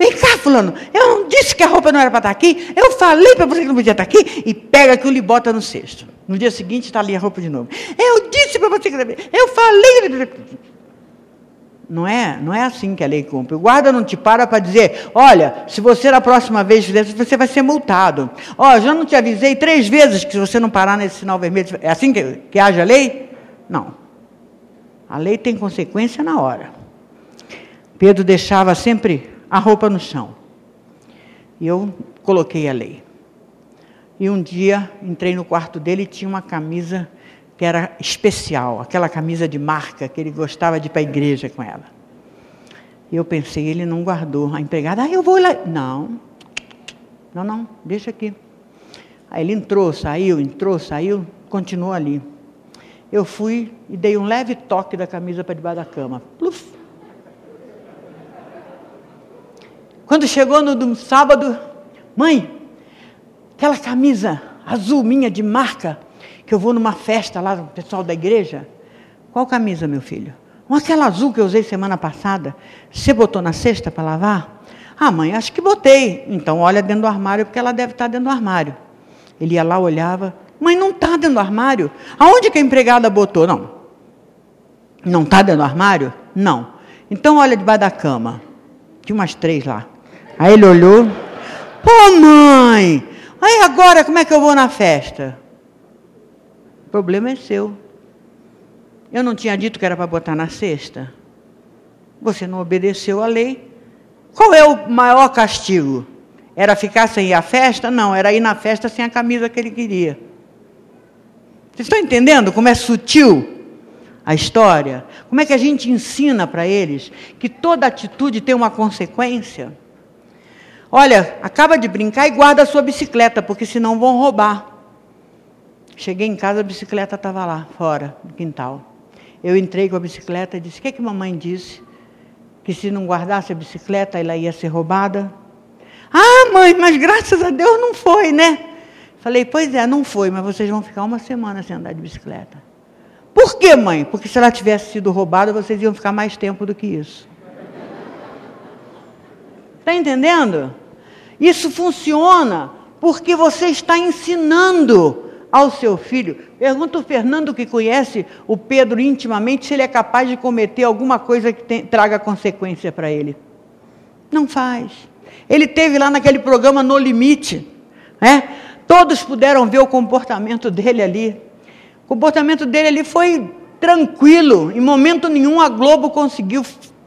Speaker 2: Vem cá, fulano, eu não disse que a roupa não era para estar tá aqui, eu falei para você que não podia estar tá aqui, e pega aquilo e bota no cesto. No dia seguinte está ali a roupa de novo. Eu disse para você que eu falei. Não é, não é assim que a lei cumpre. O guarda não te para para dizer, olha, se você na próxima vez fizer isso, você vai ser multado. Ó, oh, já não te avisei três vezes que se você não parar nesse sinal vermelho, é assim que, que age a lei? Não. A lei tem consequência na hora. Pedro deixava sempre a roupa no chão. E eu coloquei a lei. E um dia entrei no quarto dele e tinha uma camisa que era especial, aquela camisa de marca que ele gostava de ir para a igreja com ela. E eu pensei, ele não guardou. A empregada, ah, eu vou lá. Não, não, não, deixa aqui. Aí ele entrou, saiu, entrou, saiu, continuou ali. Eu fui e dei um leve toque da camisa para debaixo da cama. Pluf. Quando chegou no, sábado, mãe, aquela camisa azul minha de marca, que eu vou numa festa lá do pessoal da igreja. Qual camisa, meu filho? Aquela azul que eu usei semana passada. Você botou na cesta para lavar? Ah, mãe, acho que botei. Então olha dentro do armário, porque ela deve estar dentro do armário. Ele ia lá, olhava. Mãe, não está dentro do armário. Aonde que a empregada botou? Não. Não está dentro do armário? Não. Então olha debaixo da cama. Tinha umas três lá. Aí ele olhou. Pô, mãe! Aí agora como é que eu vou na festa? O problema é seu. Eu não tinha dito que era para botar na cesta? Você não obedeceu à lei. Qual é o maior castigo? Era ficar sem ir à festa? Não, era ir na festa sem a camisa que ele queria. Vocês estão entendendo como é sutil a história? Como é que a gente ensina para eles que toda atitude tem uma consequência? Olha, acaba de brincar e guarda a sua bicicleta, porque senão vão roubar. Cheguei em casa, a bicicleta estava lá, fora, no quintal. Eu entrei com a bicicleta e disse: O que, é que mamãe disse? Que se não guardasse a bicicleta, ela ia ser roubada? Ah, mãe, mas graças a Deus não foi, né? Falei: Pois é, não foi, mas vocês vão ficar uma semana sem andar de bicicleta. Por quê, mãe? Porque se ela tivesse sido roubada, vocês iam ficar mais tempo do que isso. Está entendendo? Isso funciona porque você está ensinando ao seu filho. Pergunta o Fernando, que conhece o Pedro intimamente, se ele é capaz de cometer alguma coisa que tem, traga consequência para ele. Não faz. Ele teve lá naquele programa No Limite. Né? Todos puderam ver o comportamento dele ali. O comportamento dele ali foi tranquilo. Em momento nenhum a Globo conseguiu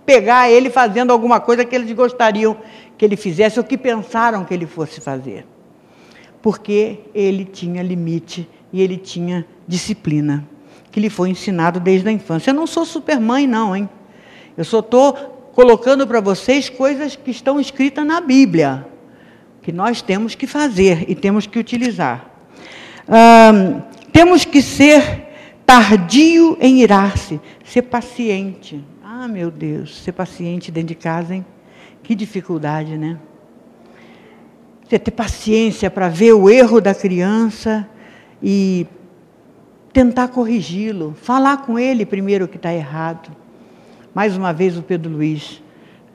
Speaker 2: pegar ele fazendo alguma coisa que eles gostariam que ele fizesse o que pensaram que ele fosse fazer. Porque ele tinha limite e ele tinha disciplina, que lhe foi ensinado desde a infância. Eu não sou supermãe, não, hein? Eu só estou colocando para vocês coisas que estão escritas na Bíblia, que nós temos que fazer e temos que utilizar. temos que ser tardio em irar-se, ser paciente. Ah, meu Deus, ser paciente dentro de casa, hein? Que dificuldade, né? Você ter paciência para ver o erro da criança e tentar corrigi-lo, falar com ele primeiro que está errado. Mais uma vez o Pedro Luiz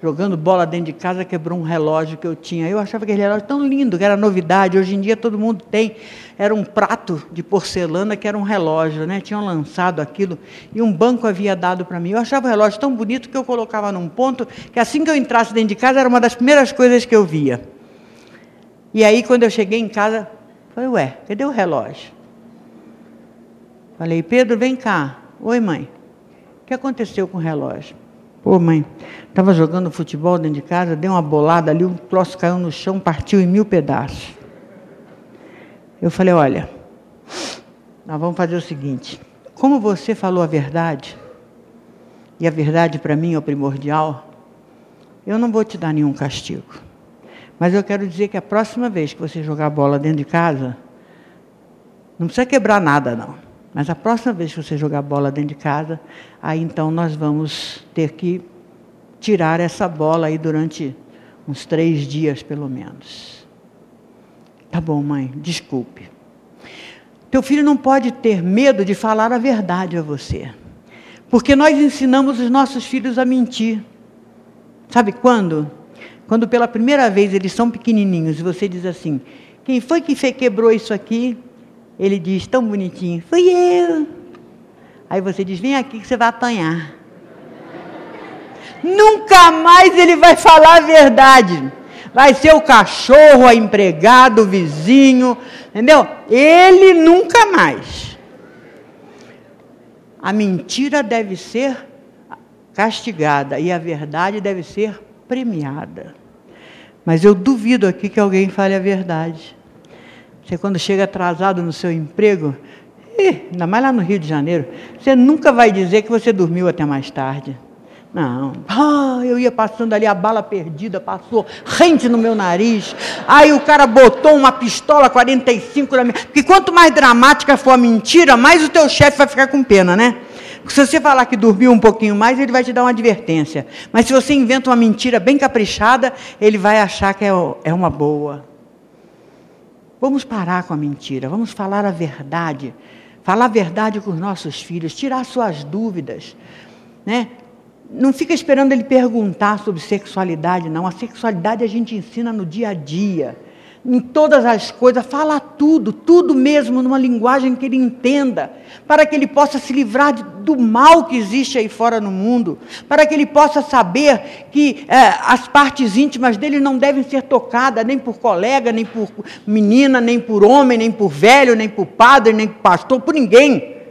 Speaker 2: jogando bola dentro de casa, quebrou um relógio que eu tinha. Eu achava aquele relógio tão lindo, que era novidade. Hoje em dia todo mundo tem. Era um prato de porcelana que era um relógio, né? Tinham lançado aquilo e um banco havia dado para mim. Eu achava o relógio tão bonito que eu colocava num ponto que assim que eu entrasse dentro de casa era uma das primeiras coisas que eu via. E aí quando eu cheguei em casa, falei, ué, cadê o relógio? Falei, Pedro, vem cá. Oi, mãe. O que aconteceu com o relógio? Pô, mãe, estava jogando futebol dentro de casa, deu uma bolada ali, o troço caiu no chão, partiu em mil pedaços. Eu falei, olha, nós vamos fazer o seguinte, como você falou a verdade, e a verdade para mim é o primordial, eu não vou te dar nenhum castigo. Mas eu quero dizer que a próxima vez que você jogar bola dentro de casa, não precisa quebrar nada, não. Mas a próxima vez que você jogar bola dentro de casa, aí então nós vamos ter que tirar essa bola aí durante uns três dias, pelo menos. Tá bom, mãe, desculpe. Teu filho não pode ter medo de falar a verdade a você. Porque nós ensinamos os nossos filhos a mentir. Sabe quando? Quando pela primeira vez eles são pequenininhos e você diz assim: Quem foi que quebrou isso aqui? Ele diz tão bonitinho: Fui eu. Aí você diz: Vem aqui que você vai apanhar. Nunca mais ele vai falar a verdade. Vai ser o cachorro, a empregada, o vizinho, entendeu? Ele nunca mais. A mentira deve ser castigada e a verdade deve ser premiada. Mas eu duvido aqui que alguém fale a verdade. Você quando chega atrasado no seu emprego, ainda mais lá no Rio de Janeiro, você nunca vai dizer que você dormiu até mais tarde. Não. Ah, eu ia passando ali, a bala perdida passou rente no meu nariz. Aí o cara botou uma pistola 45 na minha. Porque quanto mais dramática for a mentira, mais o teu chefe vai ficar com pena, né? Porque se você falar que dormiu um pouquinho mais, ele vai te dar uma advertência. Mas se você inventa uma mentira bem caprichada, ele vai achar que é, é uma boa. Vamos parar com a mentira, vamos falar a verdade. Falar a verdade com os nossos filhos, tirar suas dúvidas. Né? não fica esperando ele perguntar sobre sexualidade, não. A sexualidade a gente ensina no dia a dia, em todas as coisas, fala tudo, tudo mesmo, numa linguagem que ele entenda, para que ele possa se livrar de, do mal que existe aí fora no mundo, para que ele possa saber que é, as partes íntimas dele não devem ser tocadas nem por colega, nem por menina, nem por homem, nem por velho, nem por padre, nem por pastor, por ninguém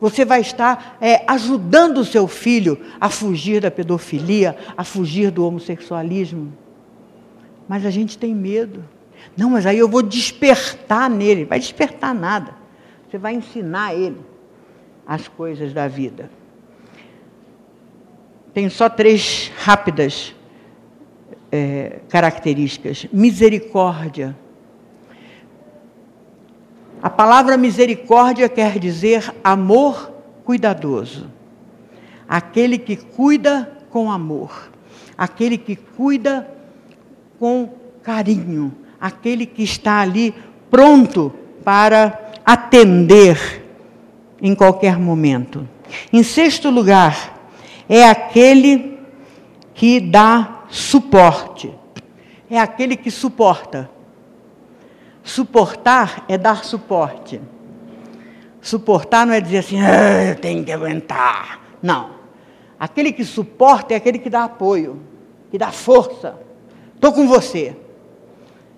Speaker 2: você vai estar é, ajudando o seu filho a fugir da pedofilia, a fugir do homossexualismo. Mas a gente tem medo. Não, mas aí eu vou despertar nele. Vai despertar nada. Você vai ensinar ele as coisas da vida. Tem só três rápidas é, características: misericórdia a palavra misericórdia quer dizer amor cuidadoso. Aquele que cuida com amor, aquele que cuida com carinho, aquele que está ali pronto para atender em qualquer momento. Em sexto lugar, é aquele que dá suporte, é aquele que suporta. Suportar é dar suporte. Suportar não é dizer assim, ah, eu tenho que aguentar. Não. Aquele que suporta é aquele que dá apoio, que dá força. Estou com você.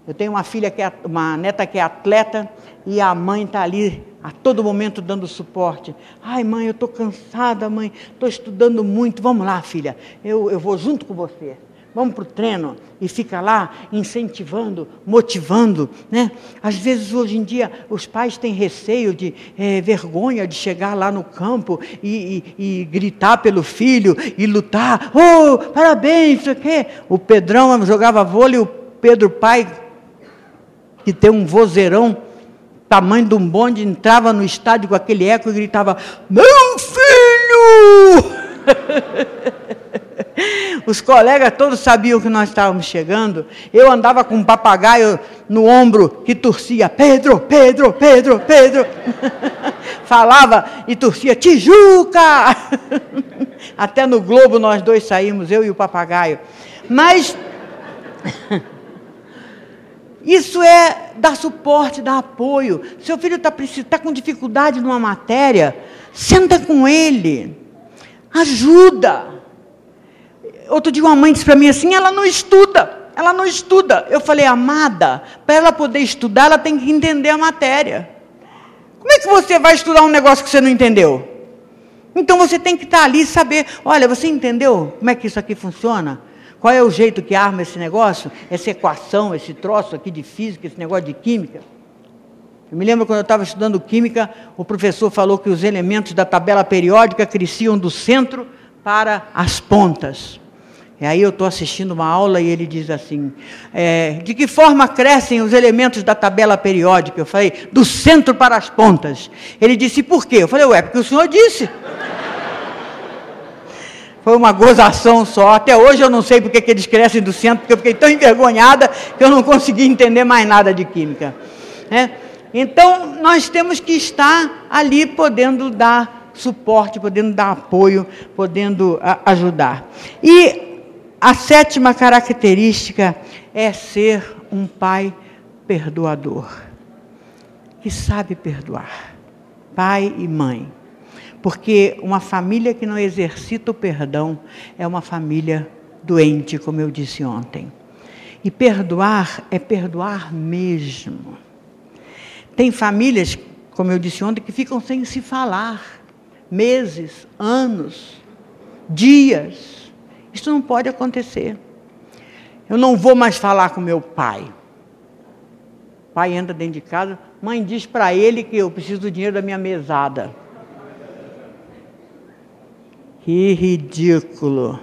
Speaker 2: Eu tenho uma filha que é uma neta que é atleta e a mãe está ali a todo momento dando suporte. Ai, mãe, eu estou cansada, mãe, estou estudando muito. Vamos lá, filha, eu, eu vou junto com você vamos para o treino e fica lá incentivando, motivando, né? Às vezes hoje em dia os pais têm receio de é, vergonha de chegar lá no campo e, e, e, gritar pelo filho e lutar, oh, parabéns, isso aqui. O Pedrão jogava vôlei, o Pedro pai que tem um vozeirão tamanho de um bonde entrava no estádio com aquele eco e gritava: meu filho! Os colegas todos sabiam que nós estávamos chegando. Eu andava com um papagaio no ombro que torcia: Pedro, Pedro, Pedro, Pedro. Falava e torcia: Tijuca! Até no Globo nós dois saímos, eu e o papagaio. Mas. Isso é dar suporte, dar apoio. Seu filho está tá com dificuldade numa matéria, senta com ele, ajuda. Outro dia uma mãe disse para mim assim: ela não estuda, ela não estuda. Eu falei, amada, para ela poder estudar, ela tem que entender a matéria. Como é que você vai estudar um negócio que você não entendeu? Então você tem que estar ali e saber: olha, você entendeu como é que isso aqui funciona? Qual é o jeito que arma esse negócio? Essa equação, esse troço aqui de física, esse negócio de química? Eu me lembro quando eu estava estudando química, o professor falou que os elementos da tabela periódica cresciam do centro para as pontas. E aí eu estou assistindo uma aula e ele diz assim: é, de que forma crescem os elementos da tabela periódica? Eu falei, do centro para as pontas. Ele disse, por quê? Eu falei, ué, porque o senhor disse. Foi uma gozação só. Até hoje eu não sei porque que eles crescem do centro, porque eu fiquei tão envergonhada que eu não consegui entender mais nada de química. É? Então, nós temos que estar ali podendo dar suporte, podendo dar apoio, podendo ajudar. E a sétima característica é ser um pai perdoador, que sabe perdoar. Pai e mãe. Porque uma família que não exercita o perdão é uma família doente, como eu disse ontem. E perdoar é perdoar mesmo. Tem famílias, como eu disse ontem, que ficam sem se falar meses, anos, dias. Isso não pode acontecer. Eu não vou mais falar com meu pai. O pai entra dentro de casa, mãe diz para ele que eu preciso do dinheiro da minha mesada. Que ridículo.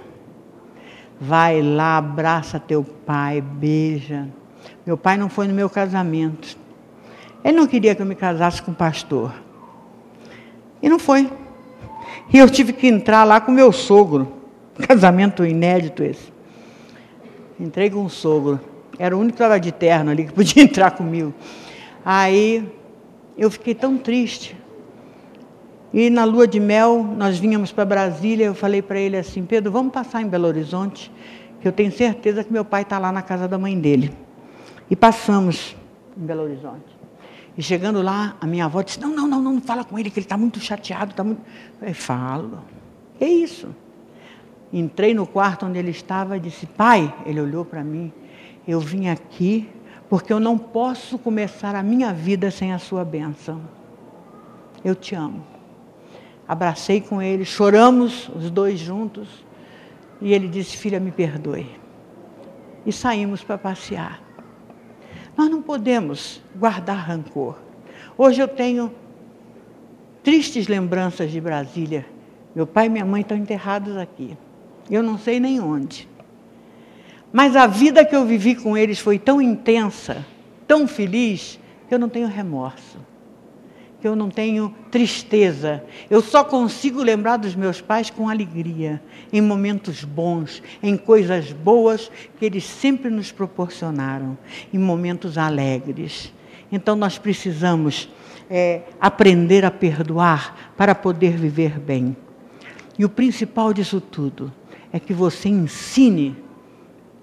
Speaker 2: Vai lá, abraça teu pai, beija. Meu pai não foi no meu casamento. Ele não queria que eu me casasse com o pastor. E não foi. E eu tive que entrar lá com meu sogro. Casamento inédito esse. Entrei com o sogro. Era o único que de terno ali que podia entrar comigo. Aí eu fiquei tão triste. E na lua de mel, nós vínhamos para Brasília. Eu falei para ele assim: Pedro, vamos passar em Belo Horizonte, que eu tenho certeza que meu pai está lá na casa da mãe dele. E passamos em Belo Horizonte. E chegando lá, a minha avó disse: Não, não, não, não, fala com ele, que ele está muito chateado. Está muito... Eu falei, falo. É isso. Entrei no quarto onde ele estava e disse: Pai, ele olhou para mim. Eu vim aqui porque eu não posso começar a minha vida sem a sua bênção. Eu te amo. Abracei com ele, choramos os dois juntos. E ele disse: Filha, me perdoe. E saímos para passear. Nós não podemos guardar rancor. Hoje eu tenho tristes lembranças de Brasília. Meu pai e minha mãe estão enterrados aqui. Eu não sei nem onde. Mas a vida que eu vivi com eles foi tão intensa, tão feliz, que eu não tenho remorso eu não tenho tristeza. Eu só consigo lembrar dos meus pais com alegria, em momentos bons, em coisas boas que eles sempre nos proporcionaram, em momentos alegres. Então nós precisamos é, aprender a perdoar para poder viver bem. E o principal disso tudo é que você ensine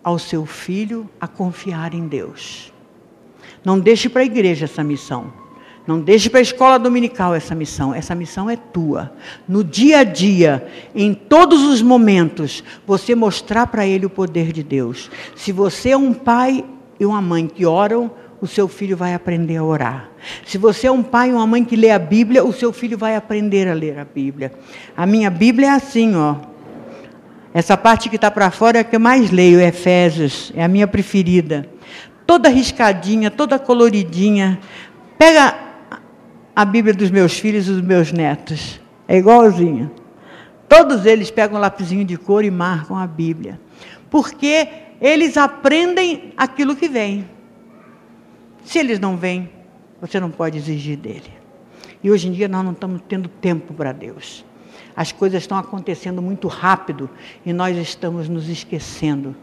Speaker 2: ao seu filho a confiar em Deus. Não deixe para a igreja essa missão. Não deixe para a escola dominical essa missão. Essa missão é tua. No dia a dia, em todos os momentos, você mostrar para ele o poder de Deus. Se você é um pai e uma mãe que oram, o seu filho vai aprender a orar. Se você é um pai e uma mãe que lê a Bíblia, o seu filho vai aprender a ler a Bíblia. A minha Bíblia é assim, ó. Essa parte que está para fora é a que eu mais leio, Efésios, é a minha preferida. Toda riscadinha, toda coloridinha. Pega a Bíblia dos meus filhos e dos meus netos. É igualzinho. Todos eles pegam um lapisinho de cor e marcam a Bíblia. Porque eles aprendem aquilo que vem. Se eles não vêm, você não pode exigir dele. E hoje em dia nós não estamos tendo tempo para Deus. As coisas estão acontecendo muito rápido e nós estamos nos esquecendo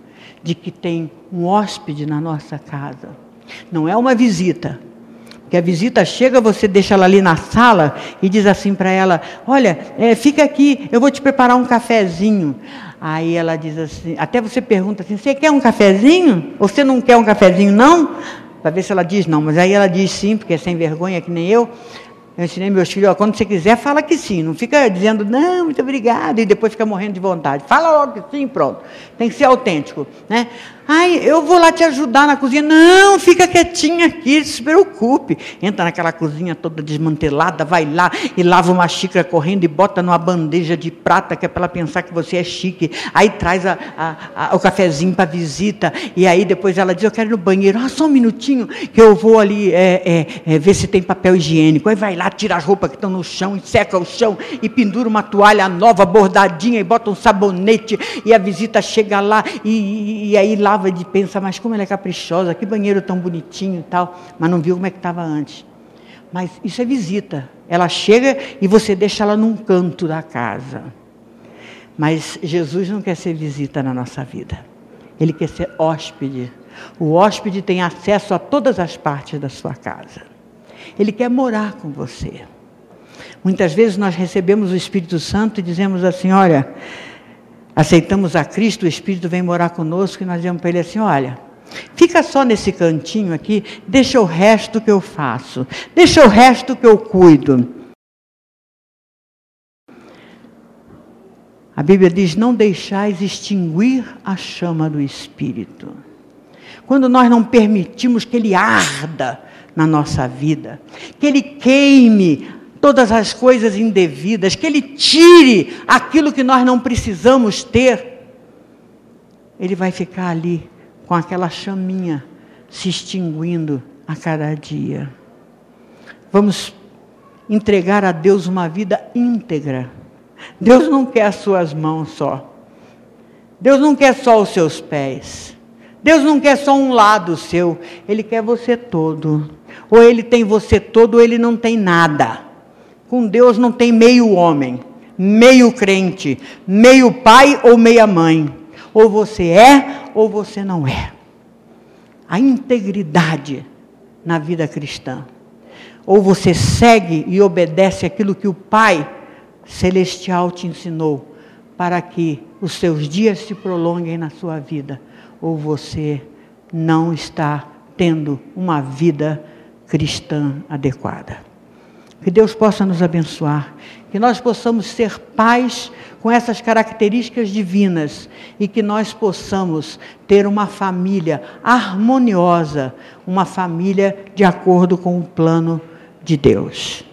Speaker 2: de que tem um hóspede na nossa casa. Não é uma visita, que a visita chega, você deixa ela ali na sala e diz assim para ela: Olha, é, fica aqui, eu vou te preparar um cafezinho. Aí ela diz assim: Até você pergunta assim: Você quer um cafezinho? Ou você não quer um cafezinho, não? Para ver se ela diz não. Mas aí ela diz sim, porque é sem vergonha, que nem eu. Eu ensinei meus filhos, ó, quando você quiser, fala que sim. Não fica dizendo, não, muito obrigado, e depois fica morrendo de vontade. Fala logo que sim, pronto. Tem que ser autêntico. Né? Ai, eu vou lá te ajudar na cozinha. Não, fica quietinha aqui, se preocupe. Entra naquela cozinha toda desmantelada, vai lá e lava uma xícara correndo e bota numa bandeja de prata, que é para ela pensar que você é chique. Aí traz a, a, a, o cafezinho para visita. E aí depois ela diz, eu quero ir no banheiro. Ah, só um minutinho, que eu vou ali é, é, é, ver se tem papel higiênico. Aí vai lá, tira as roupas que estão no chão, e seca o chão, e pendura uma toalha nova, bordadinha, e bota um sabonete. E a visita chega lá, e, e, e aí lava olhava e pensa, mas como ela é caprichosa, que banheiro tão bonitinho e tal, mas não viu como é que estava antes. Mas isso é visita. Ela chega e você deixa ela num canto da casa. Mas Jesus não quer ser visita na nossa vida. Ele quer ser hóspede. O hóspede tem acesso a todas as partes da sua casa. Ele quer morar com você. Muitas vezes nós recebemos o Espírito Santo e dizemos assim: olha, aceitamos a Cristo, o Espírito vem morar conosco, e nós dizemos para ele assim: olha, fica só nesse cantinho aqui, deixa o resto que eu faço, deixa o resto que eu cuido. A Bíblia diz: não deixais extinguir a chama do Espírito. Quando nós não permitimos que ele arda na nossa vida, que ele queime todas as coisas indevidas, que Ele tire aquilo que nós não precisamos ter, Ele vai ficar ali com aquela chaminha se extinguindo a cada dia. Vamos entregar a Deus uma vida íntegra. Deus não quer as suas mãos só. Deus não quer só os seus pés. Deus não quer só um lado seu. Ele quer você todo. Ou ele tem você todo, ou ele não tem nada. Com Deus não tem meio homem, meio crente, meio pai ou meia mãe. Ou você é ou você não é. A integridade na vida cristã. Ou você segue e obedece aquilo que o Pai celestial te ensinou, para que os seus dias se prolonguem na sua vida, ou você não está tendo uma vida cristã adequada. Que Deus possa nos abençoar, que nós possamos ser pais com essas características divinas e que nós possamos ter uma família harmoniosa, uma família de acordo com o plano de Deus.